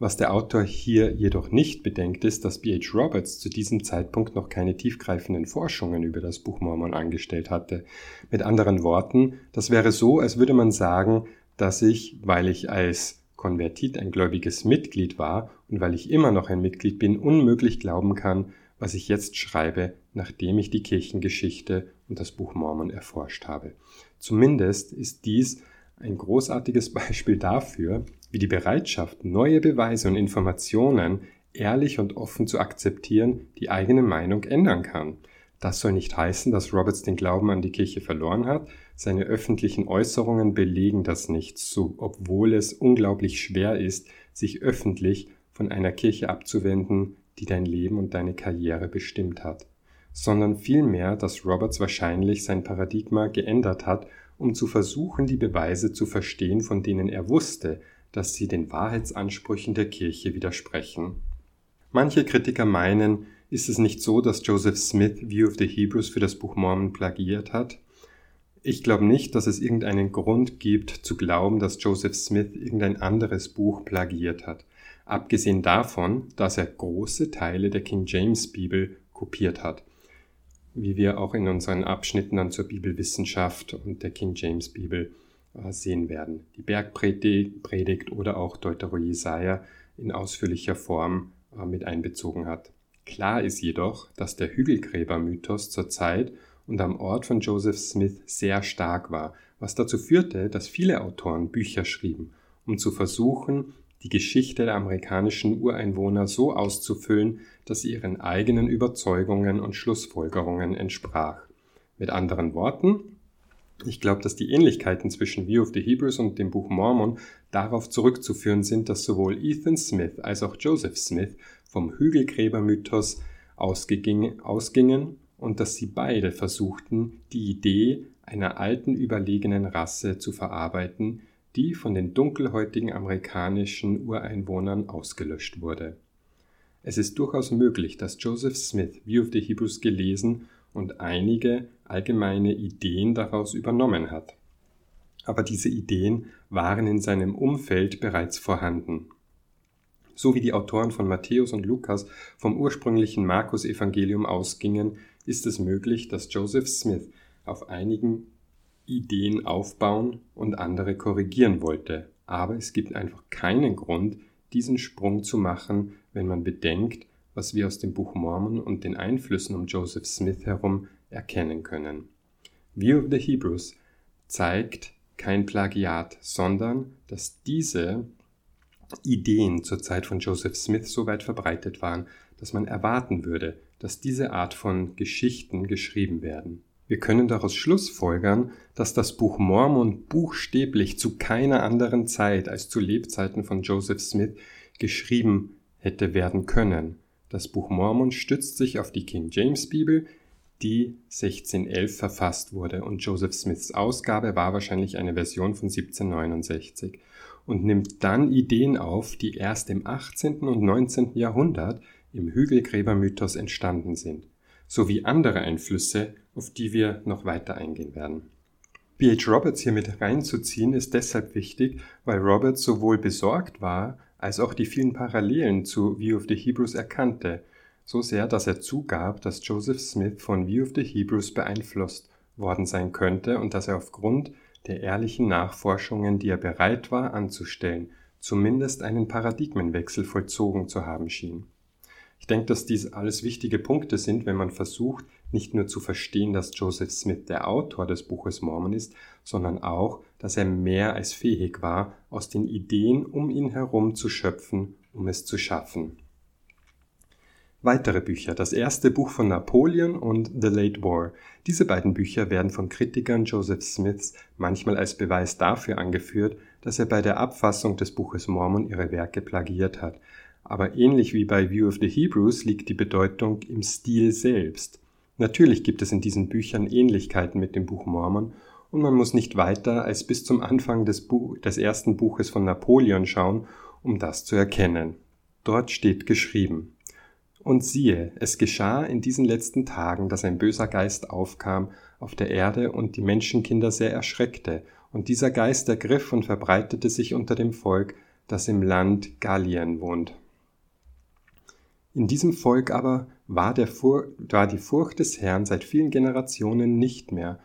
Was der Autor hier jedoch nicht bedenkt, ist, dass B.H. Roberts zu diesem Zeitpunkt noch keine tiefgreifenden Forschungen über das Buch Mormon angestellt hatte. Mit anderen Worten, das wäre so, als würde man sagen, dass ich, weil ich als Konvertit ein gläubiges Mitglied war und weil ich immer noch ein Mitglied bin, unmöglich glauben kann, was ich jetzt schreibe, nachdem ich die Kirchengeschichte und das Buch Mormon erforscht habe. Zumindest ist dies ein großartiges Beispiel dafür, wie die Bereitschaft, neue Beweise und Informationen ehrlich und offen zu akzeptieren, die eigene Meinung ändern kann. Das soll nicht heißen, dass Roberts den Glauben an die Kirche verloren hat. Seine öffentlichen Äußerungen belegen das nicht, so obwohl es unglaublich schwer ist, sich öffentlich von einer Kirche abzuwenden, die dein Leben und deine Karriere bestimmt hat, sondern vielmehr, dass Roberts wahrscheinlich sein Paradigma geändert hat, um zu versuchen, die Beweise zu verstehen, von denen er wusste, dass sie den Wahrheitsansprüchen der Kirche widersprechen. Manche Kritiker meinen, ist es nicht so, dass Joseph Smith View of the Hebrews für das Buch Mormon plagiert hat? Ich glaube nicht, dass es irgendeinen Grund gibt zu glauben, dass Joseph Smith irgendein anderes Buch plagiert hat, abgesehen davon, dass er große Teile der King James Bibel kopiert hat, wie wir auch in unseren Abschnitten dann zur Bibelwissenschaft und der King James Bibel sehen werden. Die Bergpredigt oder auch Deutero Jesaja in ausführlicher Form äh, mit einbezogen hat. Klar ist jedoch, dass der Hügelgräbermythos zur Zeit und am Ort von Joseph Smith sehr stark war, was dazu führte, dass viele Autoren Bücher schrieben, um zu versuchen, die Geschichte der amerikanischen Ureinwohner so auszufüllen, dass sie ihren eigenen Überzeugungen und Schlussfolgerungen entsprach. Mit anderen Worten, ich glaube, dass die Ähnlichkeiten zwischen View of the Hebrews und dem Buch Mormon darauf zurückzuführen sind, dass sowohl Ethan Smith als auch Joseph Smith vom Hügelgräbermythos ausgingen und dass sie beide versuchten, die Idee einer alten überlegenen Rasse zu verarbeiten, die von den dunkelhäutigen amerikanischen Ureinwohnern ausgelöscht wurde. Es ist durchaus möglich, dass Joseph Smith View of the Hebrews gelesen und einige allgemeine Ideen daraus übernommen hat. Aber diese Ideen waren in seinem Umfeld bereits vorhanden. So wie die Autoren von Matthäus und Lukas vom ursprünglichen Markus-Evangelium ausgingen, ist es möglich, dass Joseph Smith auf einigen Ideen aufbauen und andere korrigieren wollte. Aber es gibt einfach keinen Grund, diesen Sprung zu machen, wenn man bedenkt, was wir aus dem Buch Mormon und den Einflüssen um Joseph Smith herum erkennen können. View of the Hebrews zeigt kein Plagiat, sondern dass diese Ideen zur Zeit von Joseph Smith so weit verbreitet waren, dass man erwarten würde, dass diese Art von Geschichten geschrieben werden. Wir können daraus schlussfolgern, dass das Buch Mormon buchstäblich zu keiner anderen Zeit als zu Lebzeiten von Joseph Smith geschrieben hätte werden können. Das Buch Mormon stützt sich auf die King James Bibel, die 1611 verfasst wurde und Joseph Smiths Ausgabe war wahrscheinlich eine Version von 1769 und nimmt dann Ideen auf, die erst im 18. und 19. Jahrhundert im Hügelgräbermythos entstanden sind, sowie andere Einflüsse auf die wir noch weiter eingehen werden. B.H. Roberts hier mit reinzuziehen ist deshalb wichtig, weil Roberts sowohl besorgt war, als auch die vielen Parallelen zu View of the Hebrews erkannte, so sehr, dass er zugab, dass Joseph Smith von View of the Hebrews beeinflusst worden sein könnte und dass er aufgrund der ehrlichen Nachforschungen, die er bereit war anzustellen, zumindest einen Paradigmenwechsel vollzogen zu haben schien. Ich denke, dass dies alles wichtige Punkte sind, wenn man versucht, nicht nur zu verstehen, dass Joseph Smith der Autor des Buches Mormon ist, sondern auch, dass er mehr als fähig war, aus den Ideen um ihn herum zu schöpfen, um es zu schaffen. Weitere Bücher, das erste Buch von Napoleon und The Late War. Diese beiden Bücher werden von Kritikern Joseph Smiths manchmal als Beweis dafür angeführt, dass er bei der Abfassung des Buches Mormon ihre Werke plagiert hat. Aber ähnlich wie bei View of the Hebrews liegt die Bedeutung im Stil selbst. Natürlich gibt es in diesen Büchern Ähnlichkeiten mit dem Buch Mormon und man muss nicht weiter als bis zum Anfang des, Buch, des ersten Buches von Napoleon schauen, um das zu erkennen. Dort steht geschrieben. Und siehe, es geschah in diesen letzten Tagen, dass ein böser Geist aufkam auf der Erde und die Menschenkinder sehr erschreckte, und dieser Geist ergriff und verbreitete sich unter dem Volk, das im Land Gallien wohnt. In diesem Volk aber war, war die Furcht des Herrn seit vielen Generationen nicht mehr,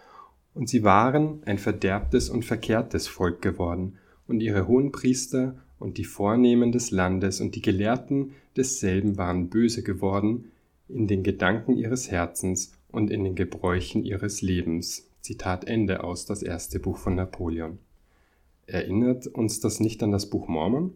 und sie waren ein verderbtes und verkehrtes Volk geworden, und ihre Hohenpriester und die Vornehmen des Landes und die Gelehrten desselben waren böse geworden in den Gedanken ihres Herzens und in den Gebräuchen ihres Lebens. Zitat Ende aus das erste Buch von Napoleon. Erinnert uns das nicht an das Buch Mormon?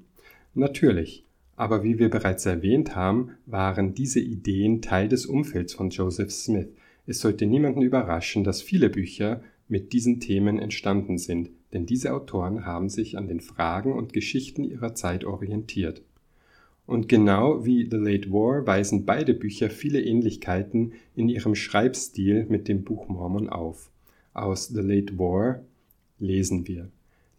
Natürlich, aber wie wir bereits erwähnt haben, waren diese Ideen Teil des Umfelds von Joseph Smith. Es sollte niemanden überraschen, dass viele Bücher mit diesen Themen entstanden sind, denn diese Autoren haben sich an den Fragen und Geschichten ihrer Zeit orientiert. Und genau wie The Late War weisen beide Bücher viele Ähnlichkeiten in ihrem Schreibstil mit dem Buch Mormon auf. Aus The Late War lesen wir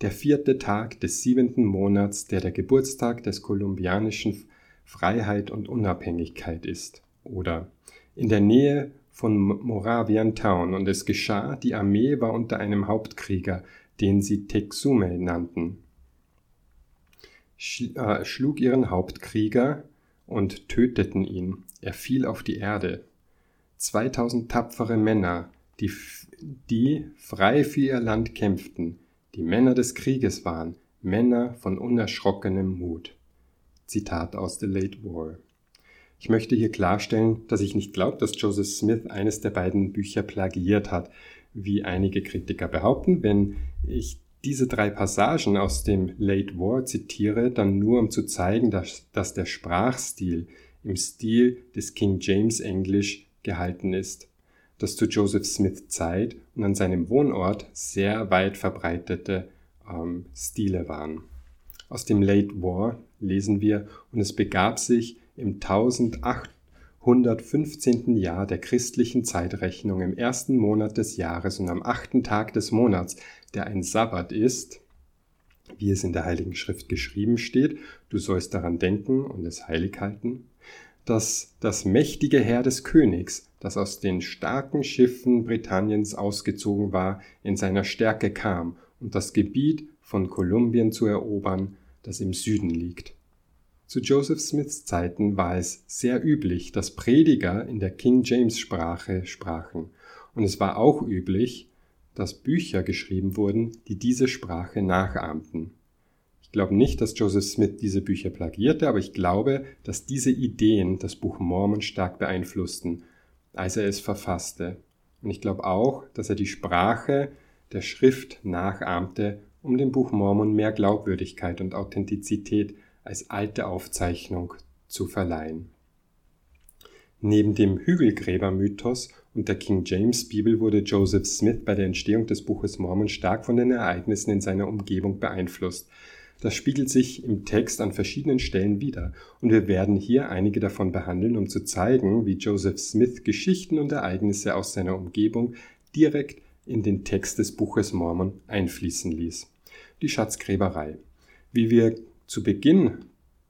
der vierte Tag des siebenten Monats, der der Geburtstag des kolumbianischen Freiheit und Unabhängigkeit ist. Oder in der Nähe von Moravian Town und es geschah, die Armee war unter einem Hauptkrieger, den sie Texume nannten, äh, schlug ihren Hauptkrieger und töteten ihn. Er fiel auf die Erde. 2000 tapfere Männer, die, die frei für ihr Land kämpften, die Männer des Krieges waren, Männer von unerschrockenem Mut. Zitat aus The Late War. Ich möchte hier klarstellen, dass ich nicht glaube, dass Joseph Smith eines der beiden Bücher plagiiert hat, wie einige Kritiker behaupten. Wenn ich diese drei Passagen aus dem Late War zitiere, dann nur um zu zeigen, dass, dass der Sprachstil im Stil des King James English gehalten ist das zu Joseph Smith Zeit und an seinem Wohnort sehr weit verbreitete ähm, Stile waren. Aus dem Late War lesen wir, und es begab sich im 1815. Jahr der christlichen Zeitrechnung im ersten Monat des Jahres und am achten Tag des Monats, der ein Sabbat ist, wie es in der Heiligen Schrift geschrieben steht, du sollst daran denken und es heilig halten, dass das mächtige Heer des Königs, das aus den starken Schiffen Britanniens ausgezogen war, in seiner Stärke kam und das Gebiet von Kolumbien zu erobern, das im Süden liegt. Zu Joseph Smiths Zeiten war es sehr üblich, dass Prediger in der King James Sprache sprachen, und es war auch üblich, dass Bücher geschrieben wurden, die diese Sprache nachahmten. Ich glaube nicht, dass Joseph Smith diese Bücher plagierte, aber ich glaube, dass diese Ideen das Buch Mormon stark beeinflussten, als er es verfasste. Und ich glaube auch, dass er die Sprache der Schrift nachahmte, um dem Buch Mormon mehr Glaubwürdigkeit und Authentizität als alte Aufzeichnung zu verleihen. Neben dem Hügelgräbermythos und der King James Bibel wurde Joseph Smith bei der Entstehung des Buches Mormon stark von den Ereignissen in seiner Umgebung beeinflusst. Das spiegelt sich im Text an verschiedenen Stellen wider, und wir werden hier einige davon behandeln, um zu zeigen, wie Joseph Smith Geschichten und Ereignisse aus seiner Umgebung direkt in den Text des Buches Mormon einfließen ließ. Die Schatzgräberei. Wie wir zu Beginn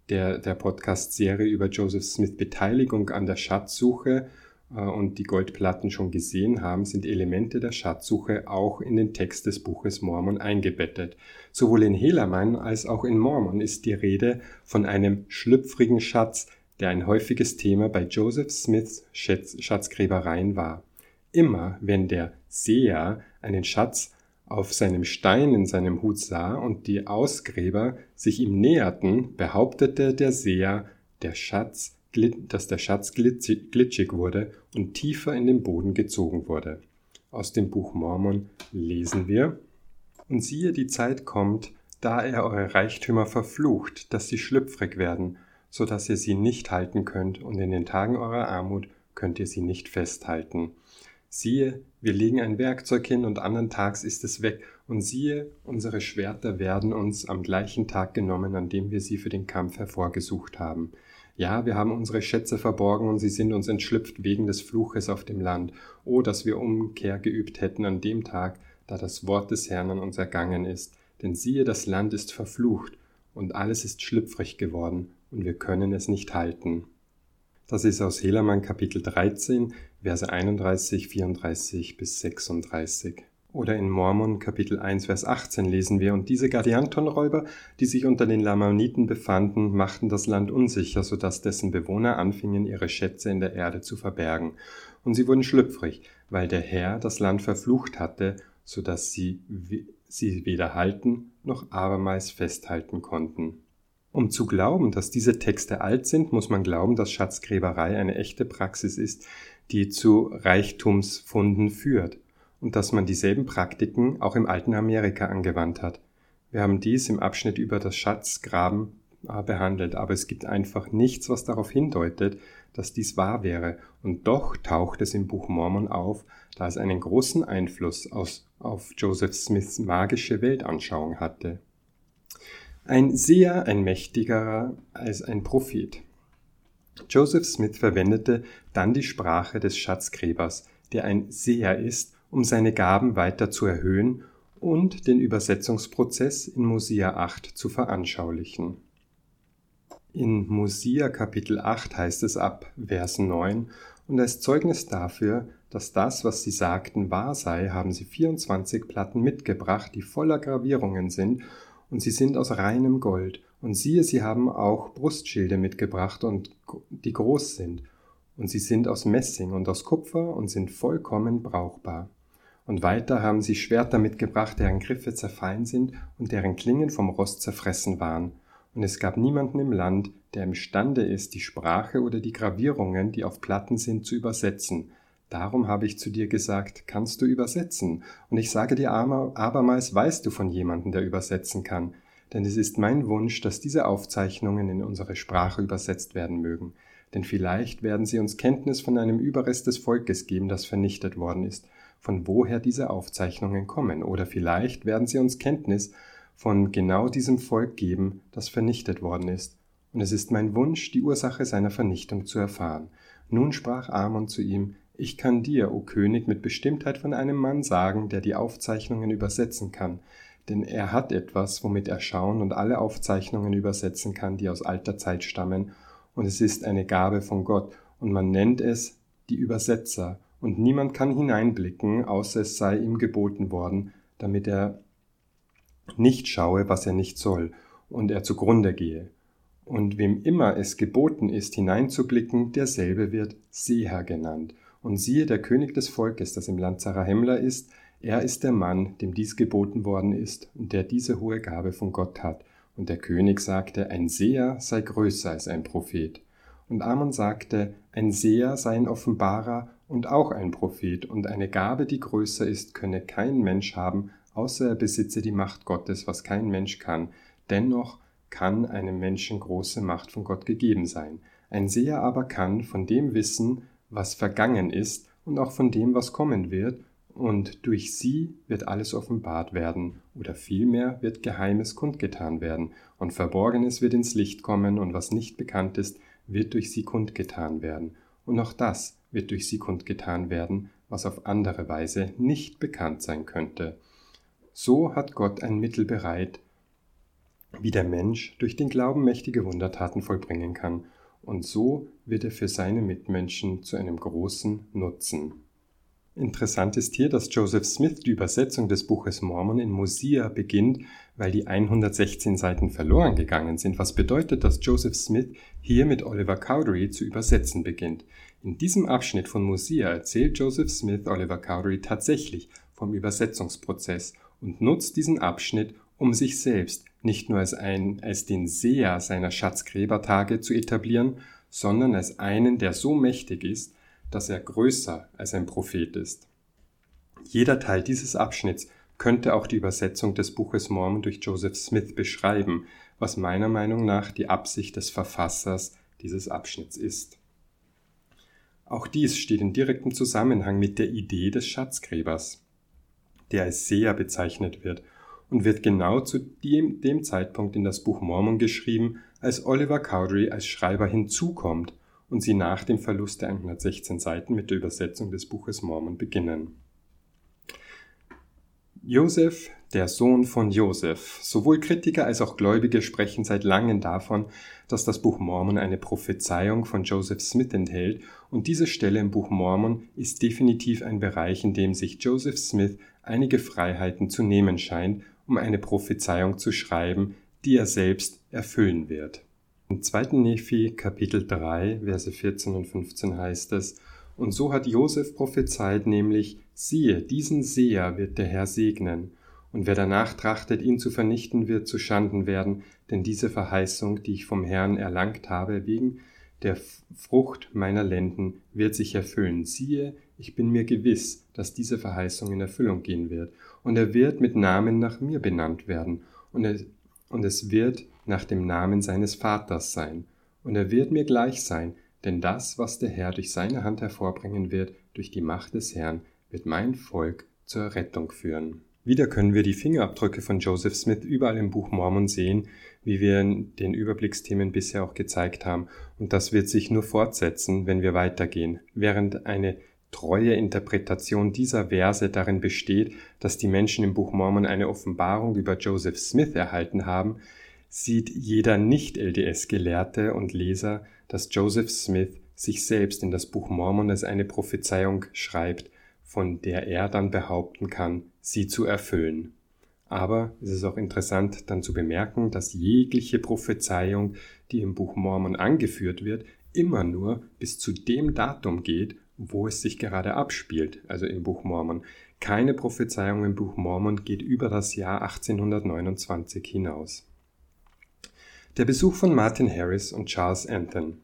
der, der Podcast-Serie über Joseph Smith Beteiligung an der Schatzsuche äh, und die Goldplatten schon gesehen haben, sind Elemente der Schatzsuche auch in den Text des Buches Mormon eingebettet. Sowohl in Helaman als auch in Mormon ist die Rede von einem schlüpfrigen Schatz, der ein häufiges Thema bei Joseph Smiths Schatzgräbereien war. Immer wenn der Seher einen Schatz auf seinem Stein in seinem Hut sah und die Ausgräber sich ihm näherten, behauptete der Seher, der Schatz, dass der Schatz glitschig wurde und tiefer in den Boden gezogen wurde. Aus dem Buch Mormon lesen wir, Und siehe, die Zeit kommt, da er eure Reichtümer verflucht, dass sie schlüpfrig werden, so dass ihr sie nicht halten könnt, und in den Tagen eurer Armut könnt ihr sie nicht festhalten. Siehe, wir legen ein Werkzeug hin und andern Tags ist es weg, und siehe, unsere Schwerter werden uns am gleichen Tag genommen, an dem wir sie für den Kampf hervorgesucht haben. Ja, wir haben unsere Schätze verborgen und sie sind uns entschlüpft wegen des Fluches auf dem Land. Oh, dass wir Umkehr geübt hätten an dem Tag, da das Wort des Herrn an uns ergangen ist. Denn siehe, das Land ist verflucht und alles ist schlüpfrig geworden und wir können es nicht halten. Das ist aus Helamann Kapitel 13, Verse 31, 34 bis 36. Oder in Mormon Kapitel 1, Vers 18 lesen wir, und diese Gadiantonräuber, die sich unter den Lamaniten befanden, machten das Land unsicher, so dass dessen Bewohner anfingen, ihre Schätze in der Erde zu verbergen. Und sie wurden schlüpfrig, weil der Herr das Land verflucht hatte, so dass sie sie weder halten noch abermals festhalten konnten. Um zu glauben, dass diese Texte alt sind, muss man glauben, dass Schatzgräberei eine echte Praxis ist, die zu Reichtumsfunden führt und dass man dieselben Praktiken auch im alten Amerika angewandt hat. Wir haben dies im Abschnitt über das Schatzgraben äh, behandelt, aber es gibt einfach nichts, was darauf hindeutet, dass dies wahr wäre. Und doch taucht es im Buch Mormon auf, da es einen großen Einfluss aus, auf Joseph Smiths magische Weltanschauung hatte. Ein Seher, ein mächtigerer als ein Prophet. Joseph Smith verwendete dann die Sprache des Schatzgräbers, der ein Seher ist, um seine Gaben weiter zu erhöhen und den Übersetzungsprozess in Mosia 8 zu veranschaulichen. In Mosia Kapitel 8 heißt es ab Vers 9, und als Zeugnis dafür, dass das, was sie sagten, wahr sei, haben sie 24 Platten mitgebracht, die voller Gravierungen sind und sie sind aus reinem Gold. Und siehe, sie haben auch Brustschilde mitgebracht und die groß sind. Und sie sind aus Messing und aus Kupfer und sind vollkommen brauchbar. Und weiter haben sie Schwerter mitgebracht, deren Griffe zerfallen sind und deren Klingen vom Rost zerfressen waren. Und es gab niemanden im Land, der imstande ist, die Sprache oder die Gravierungen, die auf Platten sind, zu übersetzen, Darum habe ich zu dir gesagt, kannst du übersetzen? Und ich sage dir abermals, weißt du von jemandem, der übersetzen kann? Denn es ist mein Wunsch, dass diese Aufzeichnungen in unsere Sprache übersetzt werden mögen. Denn vielleicht werden sie uns Kenntnis von einem Überrest des Volkes geben, das vernichtet worden ist, von woher diese Aufzeichnungen kommen. Oder vielleicht werden sie uns Kenntnis von genau diesem Volk geben, das vernichtet worden ist. Und es ist mein Wunsch, die Ursache seiner Vernichtung zu erfahren. Nun sprach Amon zu ihm, ich kann dir, o König, mit Bestimmtheit von einem Mann sagen, der die Aufzeichnungen übersetzen kann, denn er hat etwas, womit er schauen und alle Aufzeichnungen übersetzen kann, die aus alter Zeit stammen, und es ist eine Gabe von Gott, und man nennt es die Übersetzer, und niemand kann hineinblicken, außer es sei ihm geboten worden, damit er nicht schaue, was er nicht soll, und er zugrunde gehe. Und wem immer es geboten ist, hineinzublicken, derselbe wird Seher genannt. Und siehe, der König des Volkes, das im Land Zarahemla ist, Er ist der Mann, dem dies geboten worden ist und der diese hohe Gabe von Gott hat. Und der König sagte, ein Seher sei größer als ein Prophet. Und Amon sagte, ein Seher sei ein Offenbarer und auch ein Prophet, und eine Gabe, die größer ist, könne kein Mensch haben, außer er besitze die Macht Gottes, was kein Mensch kann. Dennoch kann einem Menschen große Macht von Gott gegeben sein. Ein Seher aber kann von dem wissen, was vergangen ist, und auch von dem, was kommen wird, und durch sie wird alles offenbart werden, oder vielmehr wird Geheimes kundgetan werden, und Verborgenes wird ins Licht kommen, und was nicht bekannt ist, wird durch sie kundgetan werden, und auch das wird durch sie kundgetan werden, was auf andere Weise nicht bekannt sein könnte. So hat Gott ein Mittel bereit, wie der Mensch durch den Glauben mächtige Wundertaten vollbringen kann, und so wird er für seine Mitmenschen zu einem großen Nutzen. Interessant ist hier, dass Joseph Smith die Übersetzung des Buches Mormon in Mosia beginnt, weil die 116 Seiten verloren gegangen sind, was bedeutet, dass Joseph Smith hier mit Oliver Cowdery zu übersetzen beginnt. In diesem Abschnitt von Mosia erzählt Joseph Smith Oliver Cowdery tatsächlich vom Übersetzungsprozess und nutzt diesen Abschnitt, um sich selbst nicht nur als, ein, als den Seher seiner Schatzgräbertage zu etablieren, sondern als einen, der so mächtig ist, dass er größer als ein Prophet ist. Jeder Teil dieses Abschnitts könnte auch die Übersetzung des Buches Mormon durch Joseph Smith beschreiben, was meiner Meinung nach die Absicht des Verfassers dieses Abschnitts ist. Auch dies steht in direktem Zusammenhang mit der Idee des Schatzgräbers, der als Seher bezeichnet wird und wird genau zu dem, dem Zeitpunkt in das Buch Mormon geschrieben, als Oliver Cowdery als Schreiber hinzukommt und sie nach dem Verlust der 116 Seiten mit der Übersetzung des Buches Mormon beginnen. Josef, der Sohn von Josef. Sowohl Kritiker als auch Gläubige sprechen seit langem davon, dass das Buch Mormon eine Prophezeiung von Joseph Smith enthält, und diese Stelle im Buch Mormon ist definitiv ein Bereich, in dem sich Joseph Smith einige Freiheiten zu nehmen scheint, um eine Prophezeiung zu schreiben, die er selbst erfüllen wird. Im zweiten Nephi Kapitel 3, Verse 14 und 15 heißt es, Und so hat Josef prophezeit, nämlich, siehe, diesen Seher wird der Herr segnen, und wer danach trachtet, ihn zu vernichten, wird zu Schanden werden, denn diese Verheißung, die ich vom Herrn erlangt habe, wegen der Frucht meiner Lenden, wird sich erfüllen. Siehe, ich bin mir gewiss, dass diese Verheißung in Erfüllung gehen wird, und er wird mit Namen nach mir benannt werden, und, er, und es wird nach dem Namen seines Vaters sein, und er wird mir gleich sein, denn das, was der Herr durch seine Hand hervorbringen wird, durch die Macht des Herrn, wird mein Volk zur Rettung führen. Wieder können wir die Fingerabdrücke von Joseph Smith überall im Buch Mormon sehen, wie wir in den Überblicksthemen bisher auch gezeigt haben, und das wird sich nur fortsetzen, wenn wir weitergehen. Während eine treue Interpretation dieser Verse darin besteht, dass die Menschen im Buch Mormon eine Offenbarung über Joseph Smith erhalten haben, sieht jeder Nicht-LDS-Gelehrte und Leser, dass Joseph Smith sich selbst in das Buch Mormon als eine Prophezeiung schreibt, von der er dann behaupten kann, sie zu erfüllen. Aber es ist auch interessant dann zu bemerken, dass jegliche Prophezeiung, die im Buch Mormon angeführt wird, immer nur bis zu dem Datum geht, wo es sich gerade abspielt, also im Buch Mormon. Keine Prophezeiung im Buch Mormon geht über das Jahr 1829 hinaus. Der Besuch von Martin Harris und Charles Anthon.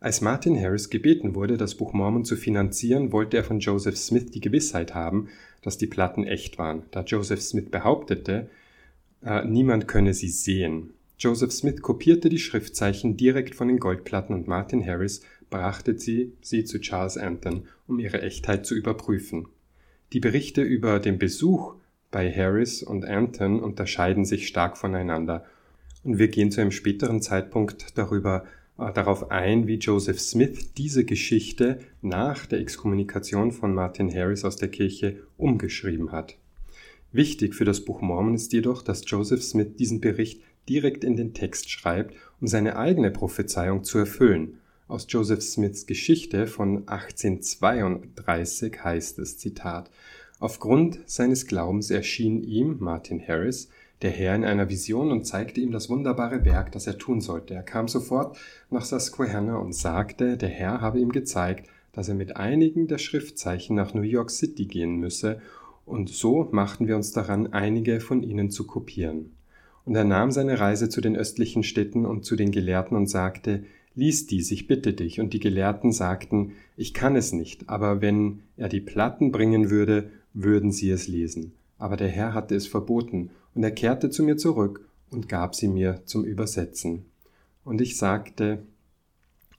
Als Martin Harris gebeten wurde, das Buch Mormon zu finanzieren, wollte er von Joseph Smith die Gewissheit haben, dass die Platten echt waren, da Joseph Smith behauptete, äh, niemand könne sie sehen. Joseph Smith kopierte die Schriftzeichen direkt von den Goldplatten und Martin Harris brachte sie, sie zu Charles Anthon, um ihre Echtheit zu überprüfen. Die Berichte über den Besuch bei Harris und Anton unterscheiden sich stark voneinander und wir gehen zu einem späteren Zeitpunkt darüber äh, darauf ein, wie Joseph Smith diese Geschichte nach der Exkommunikation von Martin Harris aus der Kirche umgeschrieben hat. Wichtig für das Buch Mormon ist jedoch, dass Joseph Smith diesen Bericht direkt in den Text schreibt, um seine eigene Prophezeiung zu erfüllen. Aus Joseph Smiths Geschichte von 1832 heißt es Zitat Aufgrund seines Glaubens erschien ihm, Martin Harris, der Herr in einer Vision und zeigte ihm das wunderbare Werk, das er tun sollte. Er kam sofort nach Susquehanna und sagte, der Herr habe ihm gezeigt, dass er mit einigen der Schriftzeichen nach New York City gehen müsse, und so machten wir uns daran, einige von ihnen zu kopieren. Und er nahm seine Reise zu den östlichen Städten und zu den Gelehrten und sagte, Lies dies, ich bitte dich. Und die Gelehrten sagten, ich kann es nicht, aber wenn er die Platten bringen würde, würden sie es lesen. Aber der Herr hatte es verboten, und er kehrte zu mir zurück und gab sie mir zum Übersetzen. Und ich sagte,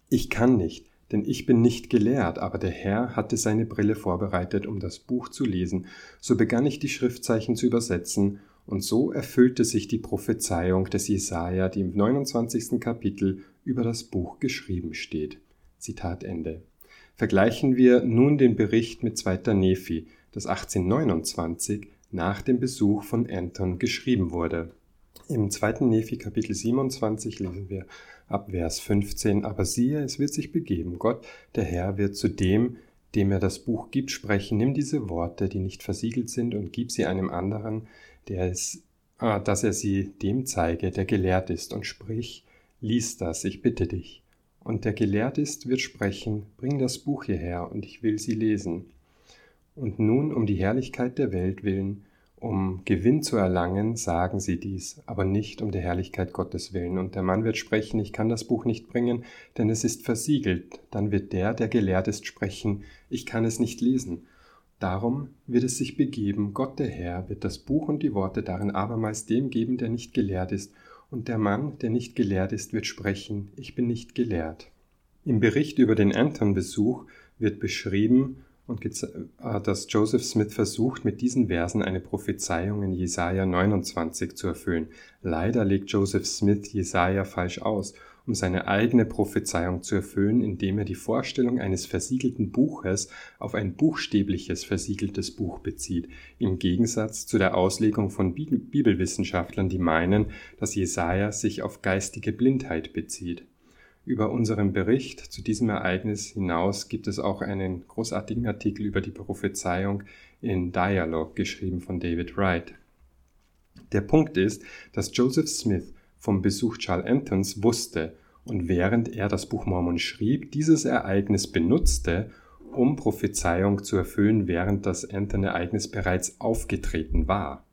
ich kann nicht, denn ich bin nicht gelehrt, aber der Herr hatte seine Brille vorbereitet, um das Buch zu lesen. So begann ich die Schriftzeichen zu übersetzen, und so erfüllte sich die Prophezeiung des Jesaja, die im 29. Kapitel über das Buch geschrieben steht. Zitat Ende. Vergleichen wir nun den Bericht mit 2. Nephi, das 1829 nach dem Besuch von Anton geschrieben wurde. Im 2. Nephi Kapitel 27 lesen wir ab Vers 15, aber siehe, es wird sich begeben, Gott, der Herr, wird zu dem, dem er das Buch gibt, sprechen, nimm diese Worte, die nicht versiegelt sind, und gib sie einem anderen, der es, ah, dass er sie dem zeige, der gelehrt ist, und sprich, lies das, ich bitte dich. Und der gelehrt ist, wird sprechen, bring das Buch hierher, und ich will sie lesen. Und nun um die Herrlichkeit der Welt willen, um Gewinn zu erlangen, sagen sie dies, aber nicht um der Herrlichkeit Gottes willen. Und der Mann wird sprechen, ich kann das Buch nicht bringen, denn es ist versiegelt. Dann wird der, der gelehrt ist, sprechen, ich kann es nicht lesen. Darum wird es sich begeben, Gott der Herr wird das Buch und die Worte darin abermals dem geben, der nicht gelehrt ist, und der Mann, der nicht gelehrt ist, wird sprechen, ich bin nicht gelehrt. Im Bericht über den Anton-Besuch wird beschrieben, und äh, dass Joseph Smith versucht, mit diesen Versen eine Prophezeiung in Jesaja 29 zu erfüllen. Leider legt Joseph Smith Jesaja falsch aus, um seine eigene Prophezeiung zu erfüllen, indem er die Vorstellung eines versiegelten Buches auf ein buchstäbliches versiegeltes Buch bezieht, im Gegensatz zu der Auslegung von Bibelwissenschaftlern, die meinen, dass Jesaja sich auf geistige Blindheit bezieht. Über unseren Bericht zu diesem Ereignis hinaus gibt es auch einen großartigen Artikel über die Prophezeiung in Dialogue, geschrieben von David Wright. Der Punkt ist, dass Joseph Smith vom Besuch Charles Antons wusste und während er das Buch Mormon schrieb, dieses Ereignis benutzte, um Prophezeiung zu erfüllen, während das Anton-Ereignis bereits aufgetreten war.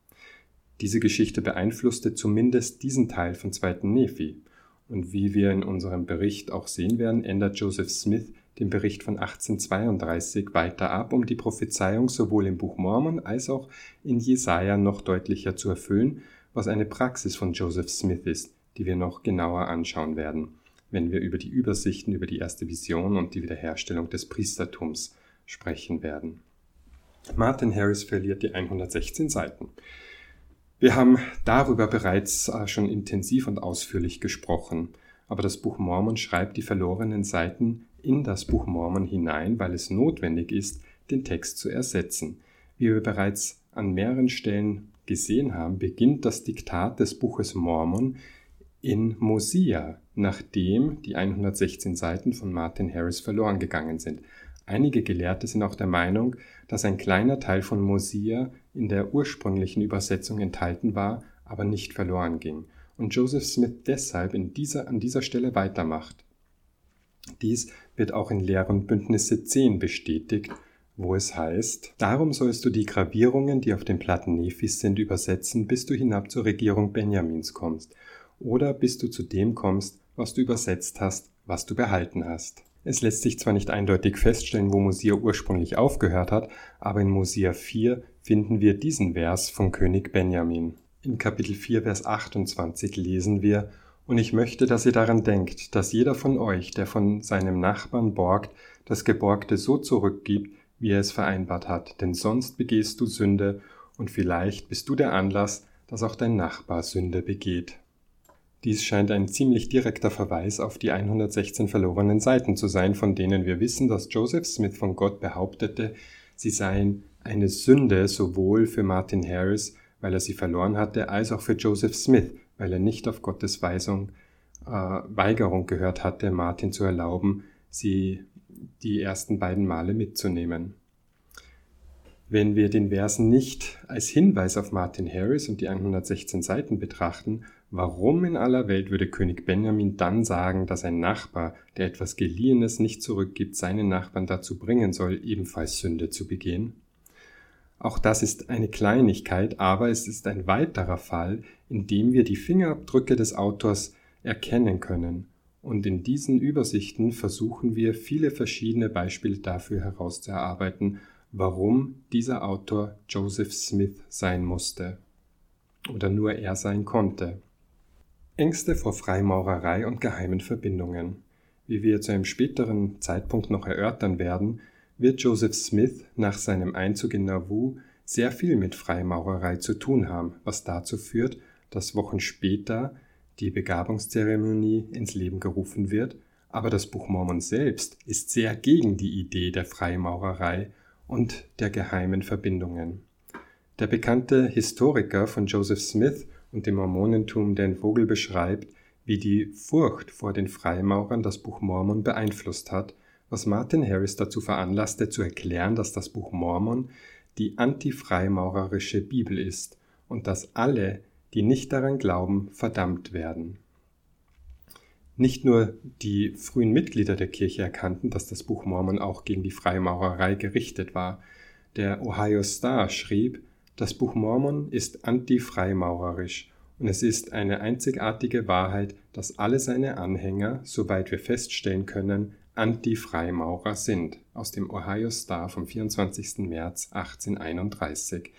Diese Geschichte beeinflusste zumindest diesen Teil von 2. Nephi. Und wie wir in unserem Bericht auch sehen werden, ändert Joseph Smith den Bericht von 1832 weiter ab, um die Prophezeiung sowohl im Buch Mormon als auch in Jesaja noch deutlicher zu erfüllen, was eine Praxis von Joseph Smith ist, die wir noch genauer anschauen werden, wenn wir über die Übersichten über die erste Vision und die Wiederherstellung des Priestertums sprechen werden. Martin Harris verliert die 116 Seiten. Wir haben darüber bereits äh, schon intensiv und ausführlich gesprochen, aber das Buch Mormon schreibt die verlorenen Seiten in das Buch Mormon hinein, weil es notwendig ist, den Text zu ersetzen. Wie wir bereits an mehreren Stellen gesehen haben, beginnt das Diktat des Buches Mormon in Mosia, nachdem die 116 Seiten von Martin Harris verloren gegangen sind. Einige Gelehrte sind auch der Meinung, dass ein kleiner Teil von Mosia in der ursprünglichen Übersetzung enthalten war, aber nicht verloren ging und Joseph Smith deshalb in dieser, an dieser Stelle weitermacht. Dies wird auch in Lehren Bündnisse 10 bestätigt, wo es heißt, Darum sollst du die Gravierungen, die auf den Platten Nephis sind, übersetzen, bis du hinab zur Regierung Benjamins kommst, oder bis du zu dem kommst, was du übersetzt hast, was du behalten hast. Es lässt sich zwar nicht eindeutig feststellen, wo Mosia ursprünglich aufgehört hat, aber in Mosia 4 finden wir diesen Vers von König Benjamin. In Kapitel 4, Vers 28 lesen wir, Und ich möchte, dass ihr daran denkt, dass jeder von euch, der von seinem Nachbarn borgt, das Geborgte so zurückgibt, wie er es vereinbart hat, denn sonst begehst du Sünde, und vielleicht bist du der Anlass, dass auch dein Nachbar Sünde begeht. Dies scheint ein ziemlich direkter Verweis auf die 116 verlorenen Seiten zu sein, von denen wir wissen, dass Joseph Smith von Gott behauptete, sie seien eine Sünde sowohl für Martin Harris, weil er sie verloren hatte, als auch für Joseph Smith, weil er nicht auf Gottes Weisung, äh, Weigerung gehört hatte, Martin zu erlauben, sie die ersten beiden Male mitzunehmen. Wenn wir den Versen nicht als Hinweis auf Martin Harris und die 116 Seiten betrachten, Warum in aller Welt würde König Benjamin dann sagen, dass ein Nachbar, der etwas Geliehenes nicht zurückgibt, seinen Nachbarn dazu bringen soll, ebenfalls Sünde zu begehen? Auch das ist eine Kleinigkeit, aber es ist ein weiterer Fall, in dem wir die Fingerabdrücke des Autors erkennen können. Und in diesen Übersichten versuchen wir viele verschiedene Beispiele dafür herauszuarbeiten, warum dieser Autor Joseph Smith sein musste oder nur er sein konnte. Ängste vor Freimaurerei und geheimen Verbindungen. Wie wir zu einem späteren Zeitpunkt noch erörtern werden, wird Joseph Smith nach seinem Einzug in Nauvoo sehr viel mit Freimaurerei zu tun haben, was dazu führt, dass Wochen später die Begabungszeremonie ins Leben gerufen wird, aber das Buch Mormon selbst ist sehr gegen die Idee der Freimaurerei und der geheimen Verbindungen. Der bekannte Historiker von Joseph Smith und dem Mormonentum Dan Vogel beschreibt, wie die Furcht vor den Freimaurern das Buch Mormon beeinflusst hat, was Martin Harris dazu veranlasste, zu erklären, dass das Buch Mormon die antifreimaurerische Bibel ist und dass alle, die nicht daran glauben, verdammt werden. Nicht nur die frühen Mitglieder der Kirche erkannten, dass das Buch Mormon auch gegen die Freimaurerei gerichtet war. Der Ohio Star schrieb, das Buch Mormon ist anti-freimaurerisch und es ist eine einzigartige Wahrheit, dass alle seine Anhänger, soweit wir feststellen können, Anti-Freimaurer sind. Aus dem Ohio Star vom 24. März 1831.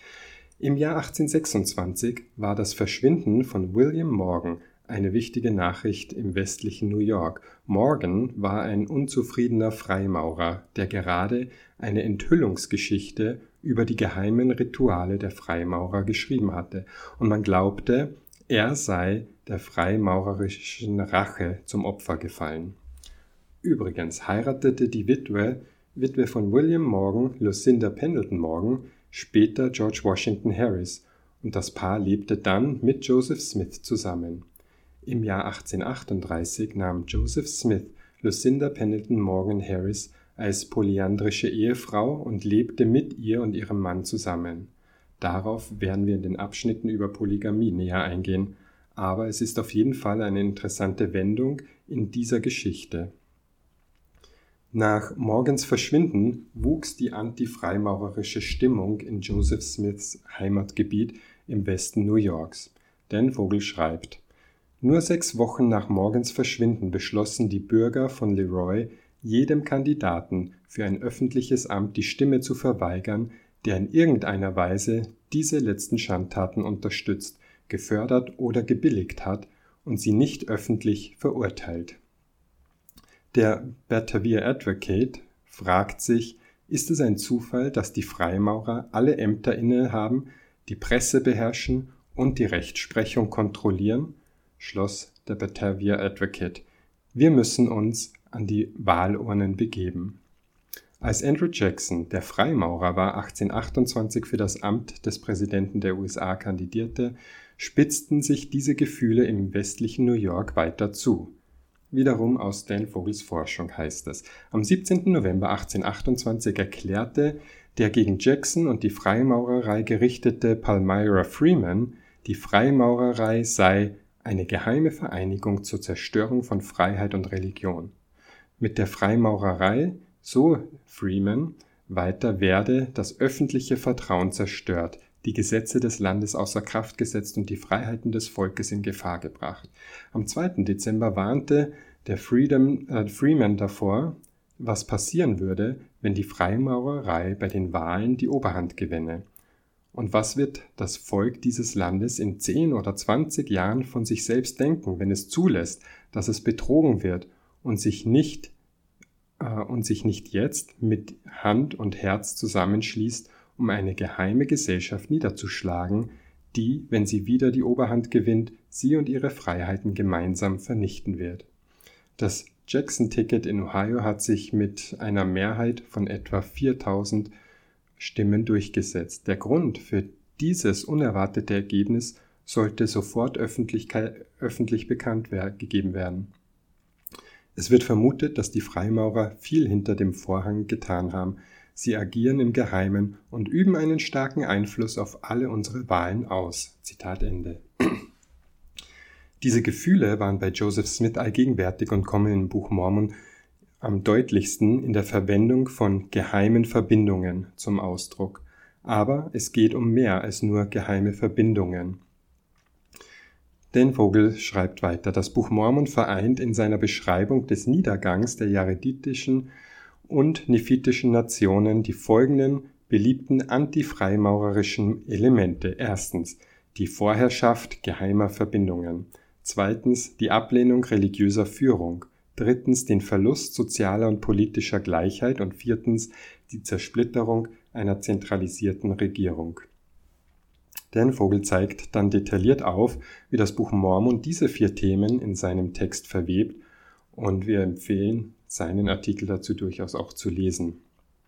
Im Jahr 1826 war das Verschwinden von William Morgan eine wichtige Nachricht im westlichen New York. Morgan war ein unzufriedener Freimaurer, der gerade eine Enthüllungsgeschichte über die geheimen Rituale der Freimaurer geschrieben hatte, und man glaubte, er sei der freimaurerischen Rache zum Opfer gefallen. Übrigens heiratete die Witwe, Witwe von William Morgan, Lucinda Pendleton Morgan, später George Washington Harris, und das Paar lebte dann mit Joseph Smith zusammen. Im Jahr 1838 nahm Joseph Smith Lucinda Pendleton Morgan Harris als polyandrische Ehefrau und lebte mit ihr und ihrem Mann zusammen. Darauf werden wir in den Abschnitten über Polygamie näher eingehen, aber es ist auf jeden Fall eine interessante Wendung in dieser Geschichte. Nach Morgans Verschwinden wuchs die anti-freimaurerische Stimmung in Joseph Smiths Heimatgebiet im Westen New Yorks. Dan Vogel schreibt, nur sechs Wochen nach Morgans Verschwinden beschlossen die Bürger von Leroy, jedem Kandidaten für ein öffentliches Amt die Stimme zu verweigern, der in irgendeiner Weise diese letzten Schandtaten unterstützt, gefördert oder gebilligt hat und sie nicht öffentlich verurteilt. Der Batavia Advocate fragt sich, ist es ein Zufall, dass die Freimaurer alle Ämter innehaben, die Presse beherrschen und die Rechtsprechung kontrollieren? Schloss der Batavia Advocate. Wir müssen uns an die Wahlurnen begeben. Als Andrew Jackson, der Freimaurer war, 1828 für das Amt des Präsidenten der USA kandidierte, spitzten sich diese Gefühle im westlichen New York weiter zu. Wiederum aus Dan Vogels Forschung heißt es. Am 17. November 1828 erklärte der gegen Jackson und die Freimaurerei gerichtete Palmyra Freeman, die Freimaurerei sei eine geheime Vereinigung zur Zerstörung von Freiheit und Religion. Mit der Freimaurerei so Freeman weiter werde das öffentliche Vertrauen zerstört, die Gesetze des Landes außer Kraft gesetzt und die Freiheiten des Volkes in Gefahr gebracht. Am 2. Dezember warnte der Freedom, äh, Freeman davor, was passieren würde, wenn die Freimaurerei bei den Wahlen die Oberhand gewinne. Und was wird das Volk dieses Landes in 10 oder 20 Jahren von sich selbst denken, wenn es zulässt, dass es betrogen wird und sich nicht äh, und sich nicht jetzt mit Hand und Herz zusammenschließt, um eine geheime Gesellschaft niederzuschlagen, die, wenn sie wieder die Oberhand gewinnt, sie und ihre Freiheiten gemeinsam vernichten wird. Das Jackson-Ticket in Ohio hat sich mit einer Mehrheit von etwa 4000 Stimmen durchgesetzt. Der Grund für dieses unerwartete Ergebnis sollte sofort öffentlich bekannt gegeben werden. Es wird vermutet, dass die Freimaurer viel hinter dem Vorhang getan haben. Sie agieren im Geheimen und üben einen starken Einfluss auf alle unsere Wahlen aus. Zitat Ende. Diese Gefühle waren bei Joseph Smith allgegenwärtig und kommen im Buch Mormon am deutlichsten in der Verwendung von geheimen Verbindungen zum Ausdruck. Aber es geht um mehr als nur geheime Verbindungen. Dan Vogel schreibt weiter, das Buch Mormon vereint in seiner Beschreibung des Niedergangs der jareditischen und nephitischen Nationen die folgenden beliebten antifreimaurerischen Elemente. Erstens die Vorherrschaft geheimer Verbindungen. Zweitens die Ablehnung religiöser Führung. Drittens den Verlust sozialer und politischer Gleichheit und viertens die Zersplitterung einer zentralisierten Regierung. Dan Vogel zeigt dann detailliert auf, wie das Buch Mormon diese vier Themen in seinem Text verwebt und wir empfehlen, seinen Artikel dazu durchaus auch zu lesen,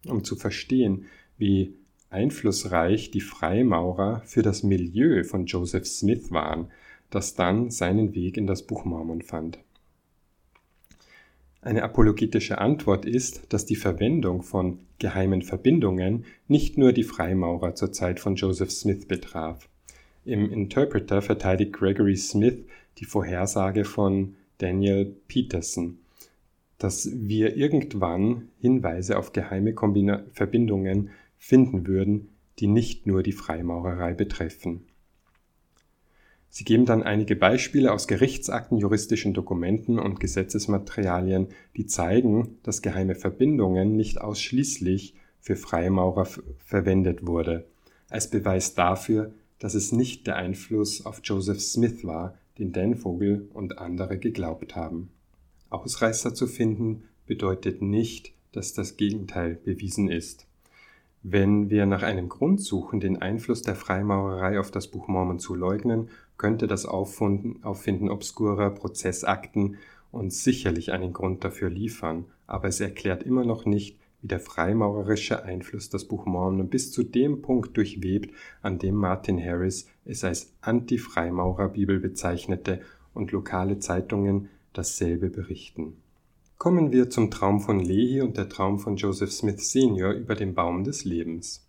um zu verstehen, wie einflussreich die Freimaurer für das Milieu von Joseph Smith waren, das dann seinen Weg in das Buch Mormon fand. Eine apologetische Antwort ist, dass die Verwendung von geheimen Verbindungen nicht nur die Freimaurer zur Zeit von Joseph Smith betraf. Im Interpreter verteidigt Gregory Smith die Vorhersage von Daniel Peterson, dass wir irgendwann Hinweise auf geheime Kombina Verbindungen finden würden, die nicht nur die Freimaurerei betreffen. Sie geben dann einige Beispiele aus Gerichtsakten, juristischen Dokumenten und Gesetzesmaterialien, die zeigen, dass geheime Verbindungen nicht ausschließlich für Freimaurer verwendet wurde, als Beweis dafür, dass es nicht der Einfluss auf Joseph Smith war, den Dan Vogel und andere geglaubt haben. Ausreißer zu finden bedeutet nicht, dass das Gegenteil bewiesen ist. Wenn wir nach einem Grund suchen, den Einfluss der Freimaurerei auf das Buch Mormon zu leugnen, könnte das Auffinden, Auffinden obskurer Prozessakten uns sicherlich einen Grund dafür liefern, aber es erklärt immer noch nicht, wie der freimaurerische Einfluss das Buch Mormon bis zu dem Punkt durchwebt, an dem Martin Harris es als Anti-Freimaurer-Bibel bezeichnete und lokale Zeitungen dasselbe berichten. Kommen wir zum Traum von Lehi und der Traum von Joseph Smith Senior über den Baum des Lebens.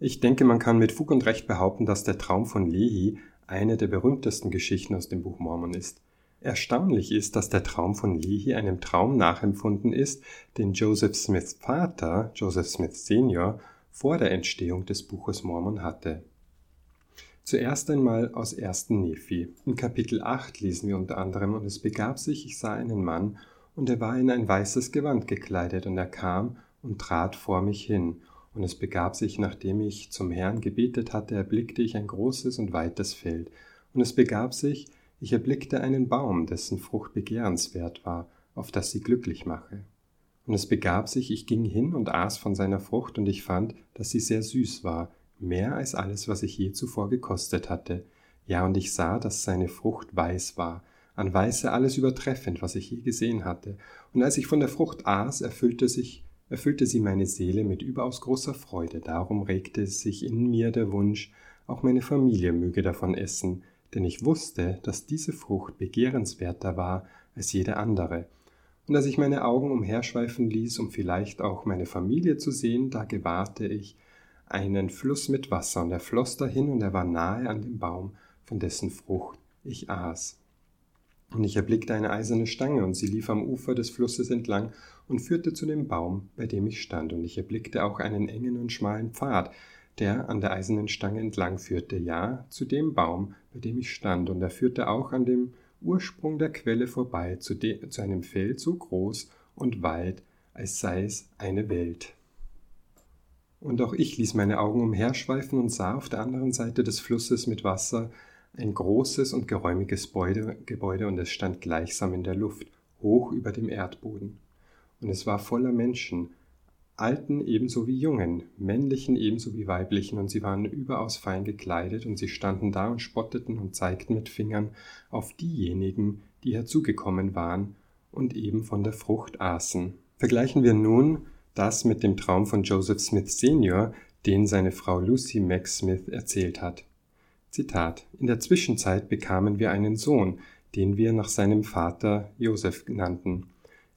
Ich denke, man kann mit Fug und Recht behaupten, dass der Traum von Lehi eine der berühmtesten Geschichten aus dem Buch Mormon ist. Erstaunlich ist, dass der Traum von Lehi einem Traum nachempfunden ist, den Joseph Smiths Vater, Joseph Smith Senior, vor der Entstehung des Buches Mormon hatte. Zuerst einmal aus 1. Nephi. In Kapitel 8 lesen wir unter anderem, und es begab sich, ich sah einen Mann, und er war in ein weißes Gewand gekleidet, und er kam und trat vor mich hin, und es begab sich, nachdem ich zum Herrn gebetet hatte, erblickte ich ein großes und weites Feld. Und es begab sich, ich erblickte einen Baum, dessen Frucht begehrenswert war, auf das sie glücklich mache. Und es begab sich, ich ging hin und aß von seiner Frucht, und ich fand, dass sie sehr süß war, mehr als alles, was ich je zuvor gekostet hatte. Ja, und ich sah, dass seine Frucht weiß war, an Weiße alles übertreffend, was ich je gesehen hatte. Und als ich von der Frucht aß, erfüllte sich erfüllte sie meine Seele mit überaus großer Freude, darum regte sich in mir der Wunsch, auch meine Familie möge davon essen, denn ich wusste, dass diese Frucht begehrenswerter war als jede andere. Und als ich meine Augen umherschweifen ließ, um vielleicht auch meine Familie zu sehen, da gewahrte ich einen Fluss mit Wasser, und er floss dahin, und er war nahe an dem Baum, von dessen Frucht ich aß. Und ich erblickte eine eiserne Stange, und sie lief am Ufer des Flusses entlang und führte zu dem Baum, bei dem ich stand, und ich erblickte auch einen engen und schmalen Pfad, der an der eisernen Stange entlang führte, ja, zu dem Baum, bei dem ich stand, und er führte auch an dem Ursprung der Quelle vorbei, zu, zu einem Feld so groß und weit, als sei es eine Welt. Und auch ich ließ meine Augen umherschweifen und sah auf der anderen Seite des Flusses mit Wasser ein großes und geräumiges Gebäude, und es stand gleichsam in der Luft, hoch über dem Erdboden. Und es war voller Menschen, Alten ebenso wie Jungen, männlichen ebenso wie weiblichen, und sie waren überaus fein gekleidet, und sie standen da und spotteten und zeigten mit Fingern auf diejenigen, die herzugekommen waren und eben von der Frucht aßen. Vergleichen wir nun das mit dem Traum von Joseph Smith Senior, den seine Frau Lucy Mac Smith erzählt hat. Zitat In der Zwischenzeit bekamen wir einen Sohn, den wir nach seinem Vater Joseph nannten.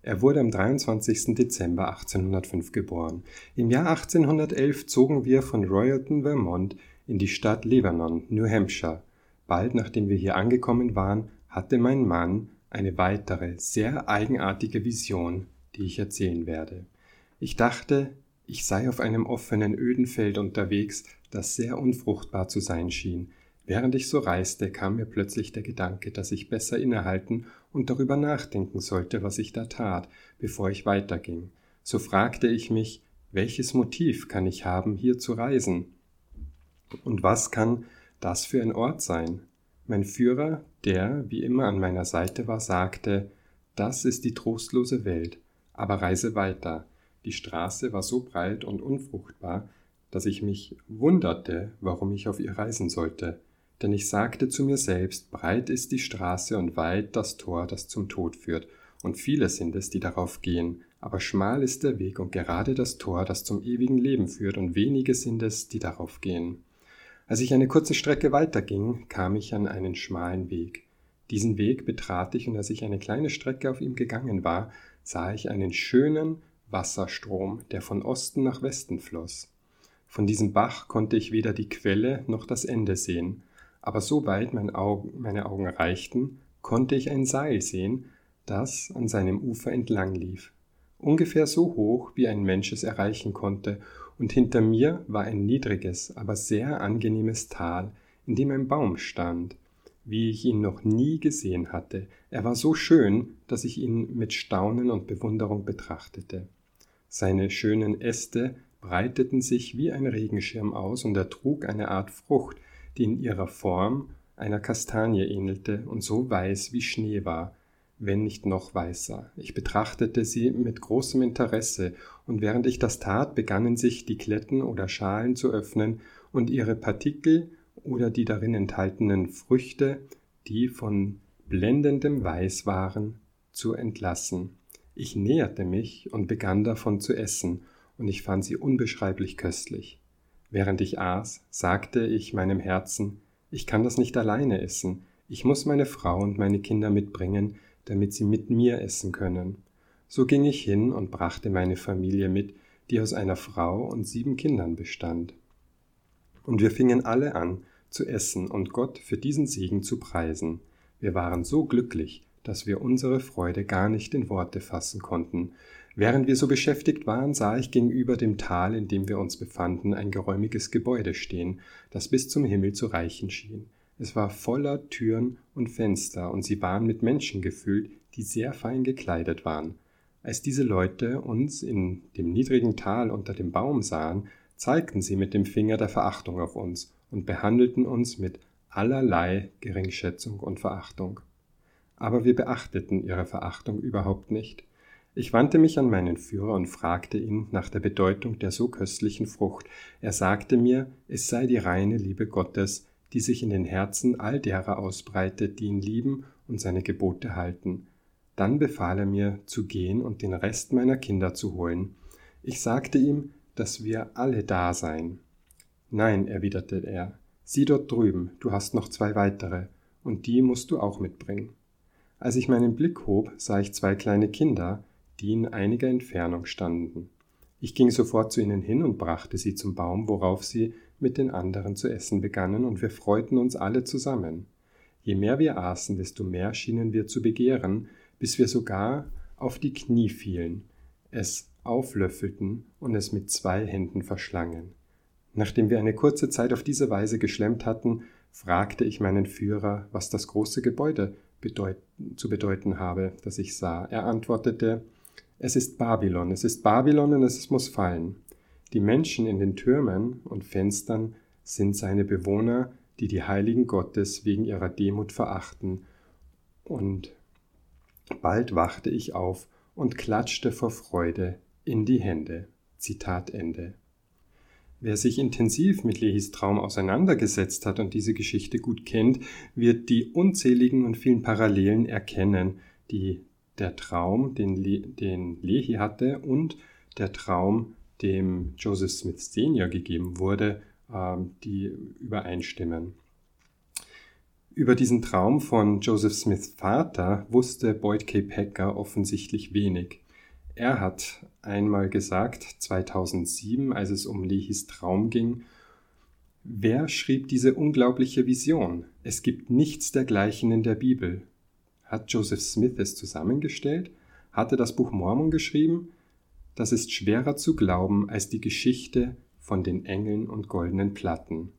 Er wurde am 23. Dezember 1805 geboren. Im Jahr 1811 zogen wir von Royalton, Vermont, in die Stadt Lebanon, New Hampshire. Bald nachdem wir hier angekommen waren, hatte mein Mann eine weitere, sehr eigenartige Vision, die ich erzählen werde. Ich dachte, Ich sei auf einem offenen, öden Feld unterwegs, das sehr unfruchtbar zu sein schien. Während ich so reiste, kam mir plötzlich der Gedanke, dass ich besser innehalten und darüber nachdenken sollte, was ich da tat, bevor ich weiterging. So fragte ich mich, welches Motiv kann ich haben, hier zu reisen? Und was kann das für ein Ort sein? Mein Führer, der wie immer an meiner Seite war, sagte, das ist die trostlose Welt, aber reise weiter. Die Straße war so breit und unfruchtbar, dass ich mich wunderte, warum ich auf ihr reisen sollte. Denn ich sagte zu mir selbst, breit ist die Straße und weit das Tor, das zum Tod führt, und viele sind es, die darauf gehen, aber schmal ist der Weg und gerade das Tor, das zum ewigen Leben führt, und wenige sind es, die darauf gehen. Als ich eine kurze Strecke weiterging, kam ich an einen schmalen Weg. Diesen Weg betrat ich, und als ich eine kleine Strecke auf ihm gegangen war, sah ich einen schönen Wasserstrom, der von Osten nach Westen floss. Von diesem Bach konnte ich weder die Quelle noch das Ende sehen, aber so weit mein Augen, meine Augen reichten, konnte ich ein Seil sehen, das an seinem Ufer entlang lief, ungefähr so hoch, wie ein Mensch es erreichen konnte, und hinter mir war ein niedriges, aber sehr angenehmes Tal, in dem ein Baum stand, wie ich ihn noch nie gesehen hatte. Er war so schön, dass ich ihn mit Staunen und Bewunderung betrachtete. Seine schönen Äste breiteten sich wie ein Regenschirm aus, und er trug eine Art Frucht, die in ihrer Form einer Kastanie ähnelte und so weiß wie Schnee war, wenn nicht noch weißer. Ich betrachtete sie mit großem Interesse, und während ich das tat, begannen sich die Kletten oder Schalen zu öffnen und ihre Partikel oder die darin enthaltenen Früchte, die von blendendem Weiß waren, zu entlassen. Ich näherte mich und begann davon zu essen, und ich fand sie unbeschreiblich köstlich. Während ich aß, sagte ich meinem Herzen, ich kann das nicht alleine essen, ich muss meine Frau und meine Kinder mitbringen, damit sie mit mir essen können. So ging ich hin und brachte meine Familie mit, die aus einer Frau und sieben Kindern bestand. Und wir fingen alle an zu essen und Gott für diesen Segen zu preisen. Wir waren so glücklich, dass wir unsere Freude gar nicht in Worte fassen konnten. Während wir so beschäftigt waren, sah ich gegenüber dem Tal, in dem wir uns befanden, ein geräumiges Gebäude stehen, das bis zum Himmel zu reichen schien. Es war voller Türen und Fenster, und sie waren mit Menschen gefüllt, die sehr fein gekleidet waren. Als diese Leute uns in dem niedrigen Tal unter dem Baum sahen, zeigten sie mit dem Finger der Verachtung auf uns und behandelten uns mit allerlei Geringschätzung und Verachtung. Aber wir beachteten ihre Verachtung überhaupt nicht. Ich wandte mich an meinen Führer und fragte ihn nach der Bedeutung der so köstlichen Frucht. Er sagte mir, es sei die reine Liebe Gottes, die sich in den Herzen all derer ausbreitet, die ihn lieben und seine Gebote halten. Dann befahl er mir, zu gehen und den Rest meiner Kinder zu holen. Ich sagte ihm, dass wir alle da seien. Nein, erwiderte er, sieh dort drüben, du hast noch zwei weitere, und die musst du auch mitbringen. Als ich meinen Blick hob, sah ich zwei kleine Kinder, die in einiger Entfernung standen. Ich ging sofort zu ihnen hin und brachte sie zum Baum, worauf sie mit den anderen zu essen begannen, und wir freuten uns alle zusammen. Je mehr wir aßen, desto mehr schienen wir zu begehren, bis wir sogar auf die Knie fielen, es auflöffelten und es mit zwei Händen verschlangen. Nachdem wir eine kurze Zeit auf diese Weise geschlemmt hatten, fragte ich meinen Führer, was das große Gebäude bedeut zu bedeuten habe, das ich sah. Er antwortete, es ist Babylon, es ist Babylon und es muss fallen. Die Menschen in den Türmen und Fenstern sind seine Bewohner, die die Heiligen Gottes wegen ihrer Demut verachten. Und bald wachte ich auf und klatschte vor Freude in die Hände. Zitat Ende. Wer sich intensiv mit Lehis Traum auseinandergesetzt hat und diese Geschichte gut kennt, wird die unzähligen und vielen Parallelen erkennen, die der Traum, den, Le den Lehi hatte und der Traum, dem Joseph Smith Senior gegeben wurde, ähm, die übereinstimmen. Über diesen Traum von Joseph Smiths Vater wusste Boyd K. Packer offensichtlich wenig. Er hat einmal gesagt, 2007, als es um Lehis Traum ging, Wer schrieb diese unglaubliche Vision? Es gibt nichts dergleichen in der Bibel. Hat Joseph Smith es zusammengestellt? Hatte das Buch Mormon geschrieben? das ist schwerer zu glauben als die Geschichte von den Engeln und goldenen Platten,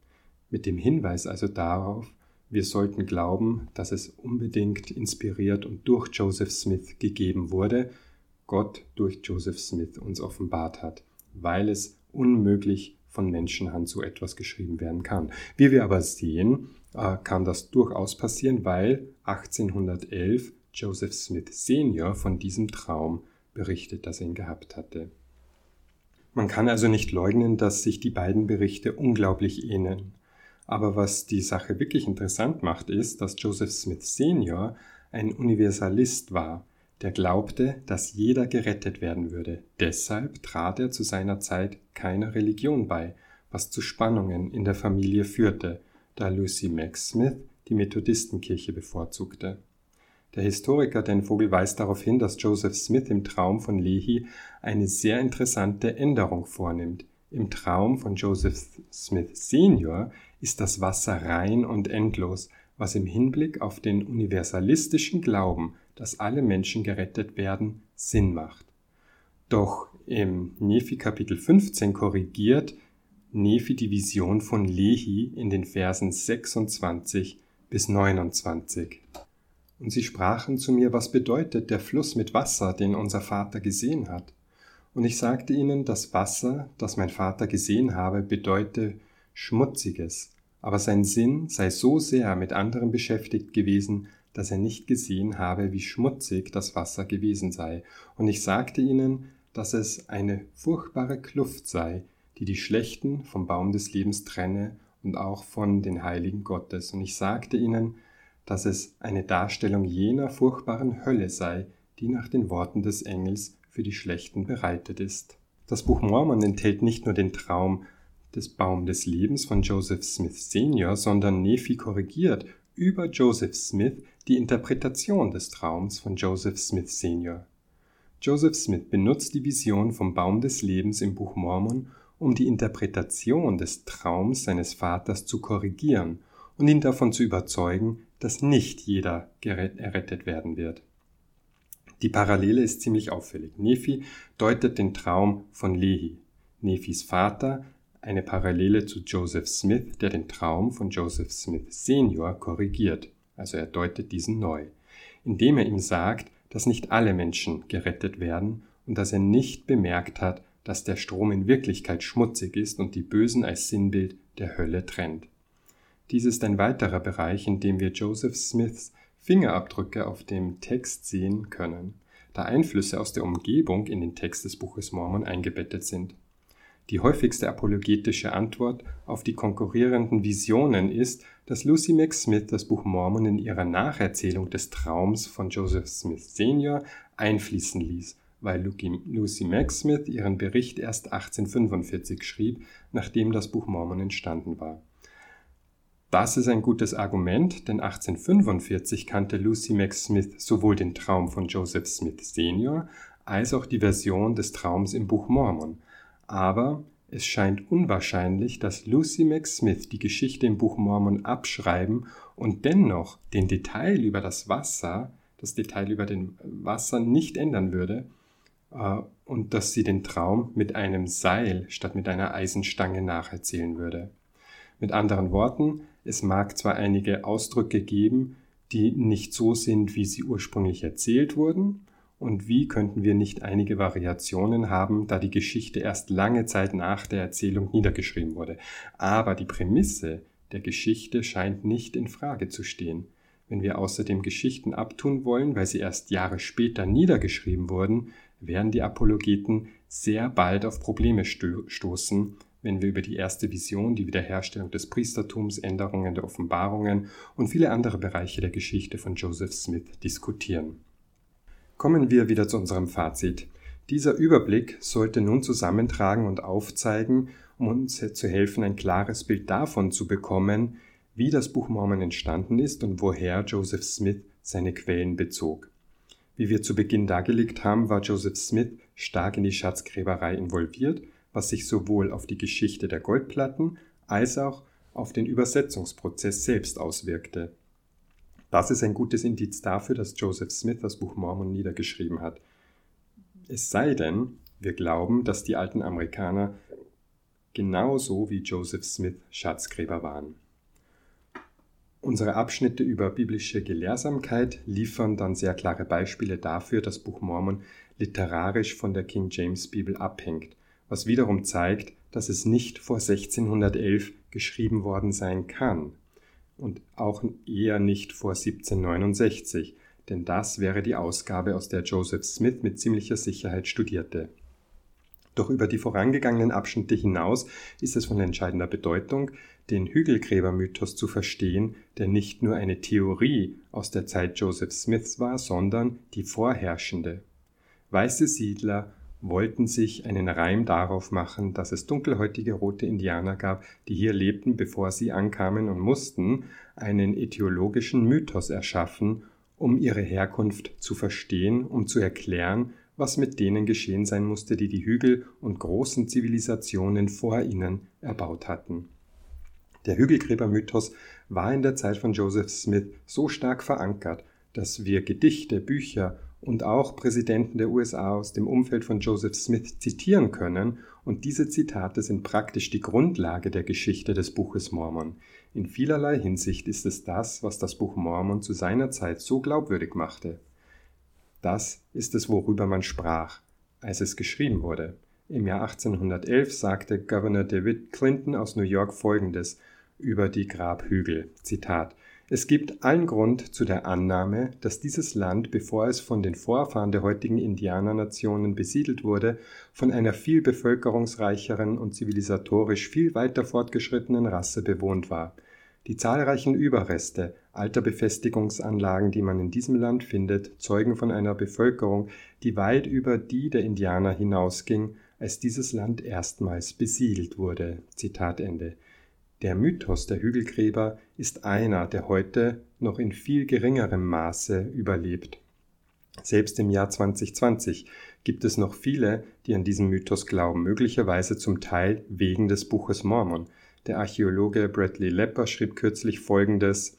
mit dem Hinweis also darauf, wir sollten glauben, dass es unbedingt inspiriert und durch Joseph Smith gegeben wurde, Gott durch Joseph Smith uns offenbart hat, weil es unmöglich von Menschenhand so etwas geschrieben werden kann. Wie wir aber sehen, äh, kann das durchaus passieren, weil 1811 Joseph Smith Senior von diesem Traum berichtet, dass er ihn gehabt hatte. Man kann also nicht leugnen, dass sich die beiden Berichte unglaublich ähneln. Aber was die Sache wirklich interessant macht, ist, dass Joseph Smith Senior ein Universalist war, der glaubte, dass jeder gerettet werden würde. Deshalb trat er zu seiner Zeit keiner Religion bei, was zu Spannungen in der Familie führte, da Lucy Max Smith die Methodistenkirche bevorzugte. Der Historiker Dan Vogel weist darauf hin, dass Joseph Smith im Traum von Lehi eine sehr interessante Änderung vornimmt. Im Traum von Joseph Smith Senior ist das Wasser rein und endlos, was im Hinblick auf den universalistischen Glauben, dass alle Menschen gerettet werden, Sinn macht. Doch im Nephi Kapitel 15 korrigiert Nephi die Vision von Lehi in den Versen 26 bis 29. Und sie sprachen zu mir, was bedeutet der Fluss mit Wasser, den unser Vater gesehen hat? Und ich sagte ihnen, das Wasser, das mein Vater gesehen habe, bedeute Schmutziges, aber sein Sinn sei so sehr mit anderem beschäftigt gewesen, dass er nicht gesehen habe, wie schmutzig das Wasser gewesen sei. Und ich sagte ihnen, dass es eine furchtbare Kluft sei, die die Schlechten vom Baum des Lebens trenne und auch von den Heiligen Gottes. Und ich sagte ihnen, dass es eine Darstellung jener furchtbaren Hölle sei, die nach den Worten des Engels für die Schlechten bereitet ist. Das Buch Mormon enthält nicht nur den Traum des Baum des Lebens von Joseph Smith Senior, sondern Nephi korrigiert über Joseph Smith die Interpretation des Traums von Joseph Smith Senior. Joseph Smith benutzt die Vision vom Baum des Lebens im Buch Mormon, um die Interpretation des Traums seines Vaters zu korrigieren und ihn davon zu überzeugen, dass nicht jeder errettet werden wird. Die Parallele ist ziemlich auffällig. Nephi deutet den Traum von Lehi. Nephis Vater eine Parallele zu Joseph Smith, der den Traum von Joseph Smith Senior korrigiert. Also er deutet diesen neu, indem er ihm sagt, dass nicht alle Menschen gerettet werden und dass er nicht bemerkt hat, dass der Strom in Wirklichkeit schmutzig ist und die Bösen als Sinnbild der Hölle trennt. Dies ist ein weiterer Bereich, in dem wir Joseph Smiths Fingerabdrücke auf dem Text sehen können, da Einflüsse aus der Umgebung in den Text des Buches Mormon eingebettet sind. Die häufigste apologetische Antwort auf die konkurrierenden Visionen ist, dass Lucy Mac Smith das Buch Mormon in ihrer Nacherzählung des Traums von Joseph Smith Senior einfließen ließ, weil Lucy Mac Smith ihren Bericht erst 1845 schrieb, nachdem das Buch Mormon entstanden war. Das ist ein gutes Argument, denn 1845 kannte Lucy Mac Smith sowohl den Traum von Joseph Smith Senior als auch die Version des Traums im Buch Mormon. Aber es scheint unwahrscheinlich, dass Lucy Mac Smith die Geschichte im Buch Mormon abschreiben und dennoch den Detail über das Wasser, das Detail über den Wasser nicht ändern würde äh, und dass sie den Traum mit einem Seil statt mit einer Eisenstange nacherzählen würde. Mit anderen Worten, es mag zwar einige Ausdrücke geben, die nicht so sind, wie sie ursprünglich erzählt wurden, und wie könnten wir nicht einige Variationen haben, da die Geschichte erst lange Zeit nach der Erzählung niedergeschrieben wurde. Aber die Prämisse der Geschichte scheint nicht in Frage zu stehen. Wenn wir außerdem Geschichten abtun wollen, weil sie erst Jahre später niedergeschrieben wurden, werden die Apologeten sehr bald auf Probleme stoßen, wenn wir über die erste Vision, die Wiederherstellung des Priestertums, Änderungen der Offenbarungen und viele andere Bereiche der Geschichte von Joseph Smith diskutieren. Kommen wir wieder zu unserem Fazit. Dieser Überblick sollte nun zusammentragen und aufzeigen, um uns zu helfen, ein klares Bild davon zu bekommen, wie das Buch Mormon entstanden ist und woher Joseph Smith seine Quellen bezog. Wie wir zu Beginn dargelegt haben, war Joseph Smith stark in die Schatzgräberei involviert was sich sowohl auf die Geschichte der Goldplatten als auch auf den Übersetzungsprozess selbst auswirkte. Das ist ein gutes Indiz dafür, dass Joseph Smith das Buch Mormon niedergeschrieben hat. Es sei denn, Wir glauben, dass die alten Amerikaner genauso wie Joseph Smith Schatzgräber waren. Unsere Abschnitte über biblische Gelehrsamkeit liefern dann sehr klare Beispiele dafür, dass Buch Mormon literarisch von der King James Bibel abhängt, was wiederum zeigt, dass es nicht vor 1611 geschrieben worden sein kann und auch eher nicht vor 1769, denn das wäre die Ausgabe, aus der Joseph Smith mit ziemlicher Sicherheit studierte. Doch über die vorangegangenen Abschnitte hinaus ist es von entscheidender Bedeutung, den Hügelgräbermythos zu verstehen, der nicht nur eine Theorie aus der Zeit Joseph Smiths war, sondern die vorherrschende. Weiße Siedler wollten sich einen Reim darauf machen, dass es dunkelhäutige rote Indianer gab, die hier lebten, bevor sie ankamen und mussten einen äthiologischen Mythos erschaffen, um ihre Herkunft zu verstehen, um zu erklären, was mit denen geschehen sein musste, die die Hügel und großen Zivilisationen vor ihnen erbaut hatten. Der Hügelgräbermythos war in der Zeit von Joseph Smith so stark verankert, dass wir Gedichte, Bücher und auch Präsidenten der USA aus dem Umfeld von Joseph Smith zitieren können, und diese Zitate sind praktisch die Grundlage der Geschichte des Buches Mormon. In vielerlei Hinsicht ist es das, was das Buch Mormon zu seiner Zeit so glaubwürdig machte. Das ist es, worüber man sprach, als es geschrieben wurde. Im Jahr 1811 sagte Governor David Clinton aus New York folgendes über die Grabhügel. Zitat es gibt allen Grund zu der Annahme, dass dieses Land, bevor es von den Vorfahren der heutigen Indianernationen besiedelt wurde, von einer viel bevölkerungsreicheren und zivilisatorisch viel weiter fortgeschrittenen Rasse bewohnt war. Die zahlreichen Überreste alter Befestigungsanlagen, die man in diesem Land findet, zeugen von einer Bevölkerung, die weit über die der Indianer hinausging, als dieses Land erstmals besiedelt wurde. Zitat Ende. Der Mythos der Hügelgräber ist einer, der heute noch in viel geringerem Maße überlebt. Selbst im Jahr 2020 gibt es noch viele, die an diesen Mythos glauben, möglicherweise zum Teil wegen des Buches Mormon. Der Archäologe Bradley Lepper schrieb kürzlich folgendes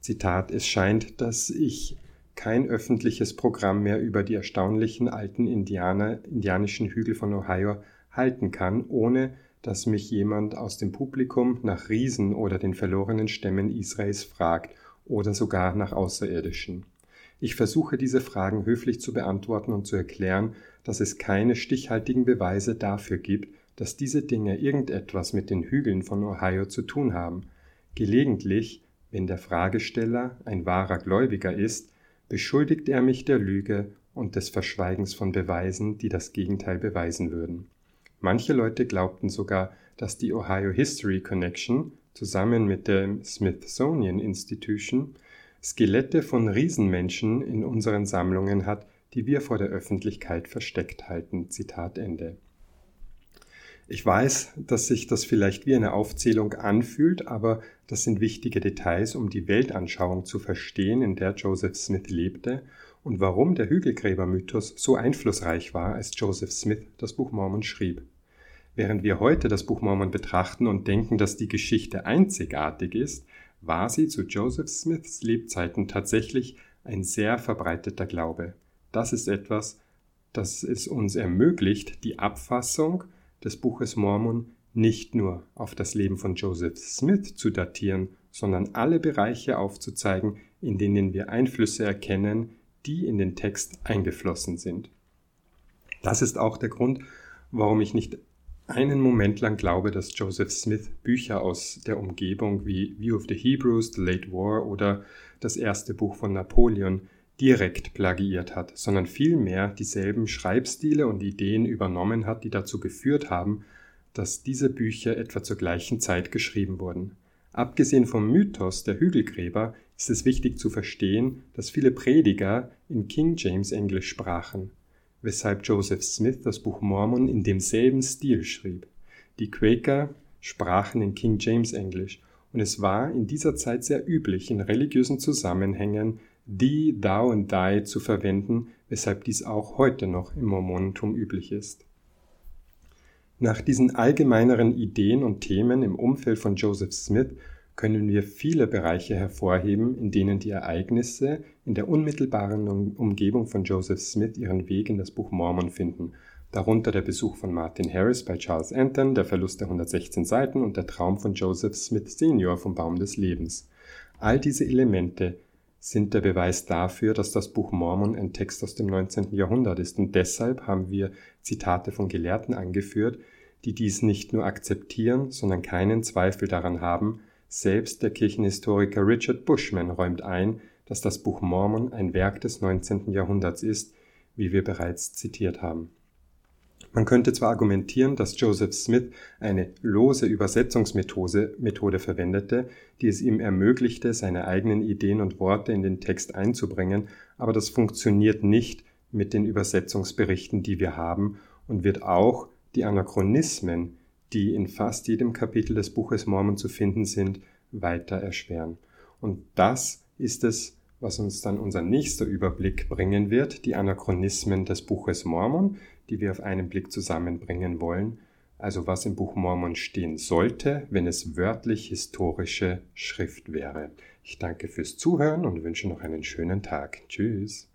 Zitat Es scheint, dass ich kein öffentliches Programm mehr über die erstaunlichen alten Indianer, indianischen Hügel von Ohio halten kann, ohne dass mich jemand aus dem Publikum nach Riesen oder den verlorenen Stämmen Israels fragt oder sogar nach Außerirdischen. Ich versuche diese Fragen höflich zu beantworten und zu erklären, dass es keine stichhaltigen Beweise dafür gibt, dass diese Dinge irgendetwas mit den Hügeln von Ohio zu tun haben. Gelegentlich, wenn der Fragesteller ein wahrer Gläubiger ist, beschuldigt er mich der Lüge und des Verschweigens von Beweisen, die das Gegenteil beweisen würden. Manche Leute glaubten sogar, dass die Ohio History Connection zusammen mit der Smithsonian Institution Skelette von Riesenmenschen in unseren Sammlungen hat, die wir vor der Öffentlichkeit versteckt halten. Zitat Ende. Ich weiß, dass sich das vielleicht wie eine Aufzählung anfühlt, aber das sind wichtige Details, um die Weltanschauung zu verstehen, in der Joseph Smith lebte und warum der Hügelgräbermythos so einflussreich war, als Joseph Smith das Buch Mormon schrieb. Während wir heute das Buch Mormon betrachten und denken, dass die Geschichte einzigartig ist, war sie zu Joseph Smiths Lebzeiten tatsächlich ein sehr verbreiteter Glaube. Das ist etwas, das es uns ermöglicht, die Abfassung des Buches Mormon nicht nur auf das Leben von Joseph Smith zu datieren, sondern alle Bereiche aufzuzeigen, in denen wir Einflüsse erkennen, die in den Text eingeflossen sind. Das ist auch der Grund, warum ich nicht einen Moment lang glaube, dass Joseph Smith Bücher aus der Umgebung wie View of the Hebrews, The Late War oder das erste Buch von Napoleon direkt plagiiert hat, sondern vielmehr dieselben Schreibstile und Ideen übernommen hat, die dazu geführt haben, dass diese Bücher etwa zur gleichen Zeit geschrieben wurden. Abgesehen vom Mythos der Hügelgräber ist es wichtig zu verstehen, dass viele Prediger in King James Englisch sprachen weshalb Joseph Smith das Buch Mormon in demselben Stil schrieb. Die Quaker sprachen in King James Englisch und es war in dieser Zeit sehr üblich, in religiösen Zusammenhängen die, thou und thy zu verwenden, weshalb dies auch heute noch im Mormonentum üblich ist. Nach diesen allgemeineren Ideen und Themen im Umfeld von Joseph Smith können wir viele Bereiche hervorheben, in denen die Ereignisse in der unmittelbaren Umgebung von Joseph Smith ihren Weg in das Buch Mormon finden. darunter der Besuch von Martin Harris bei Charles Anton, der Verlust der 116 Seiten und der Traum von Joseph Smith Sr. vom Baum des Lebens. All diese Elemente sind der Beweis dafür, dass das Buch Mormon ein Text aus dem 19. Jahrhundert ist und deshalb haben wir Zitate von Gelehrten angeführt, die dies nicht nur akzeptieren, sondern keinen Zweifel daran haben, selbst der Kirchenhistoriker Richard Bushman räumt ein, dass das Buch Mormon ein Werk des 19. Jahrhunderts ist, wie wir bereits zitiert haben. Man könnte zwar argumentieren, dass Joseph Smith eine lose Übersetzungsmethode Methode verwendete, die es ihm ermöglichte, seine eigenen Ideen und Worte in den Text einzubringen, aber das funktioniert nicht mit den Übersetzungsberichten, die wir haben und wird auch die Anachronismen, die in fast jedem Kapitel des Buches Mormon zu finden sind, weiter erschweren. Und das ist es, was uns dann unser nächster Überblick bringen wird, die Anachronismen des Buches Mormon, die wir auf einen Blick zusammenbringen wollen, also was im Buch Mormon stehen sollte, wenn es wörtlich historische Schrift wäre. Ich danke fürs Zuhören und wünsche noch einen schönen Tag. Tschüss.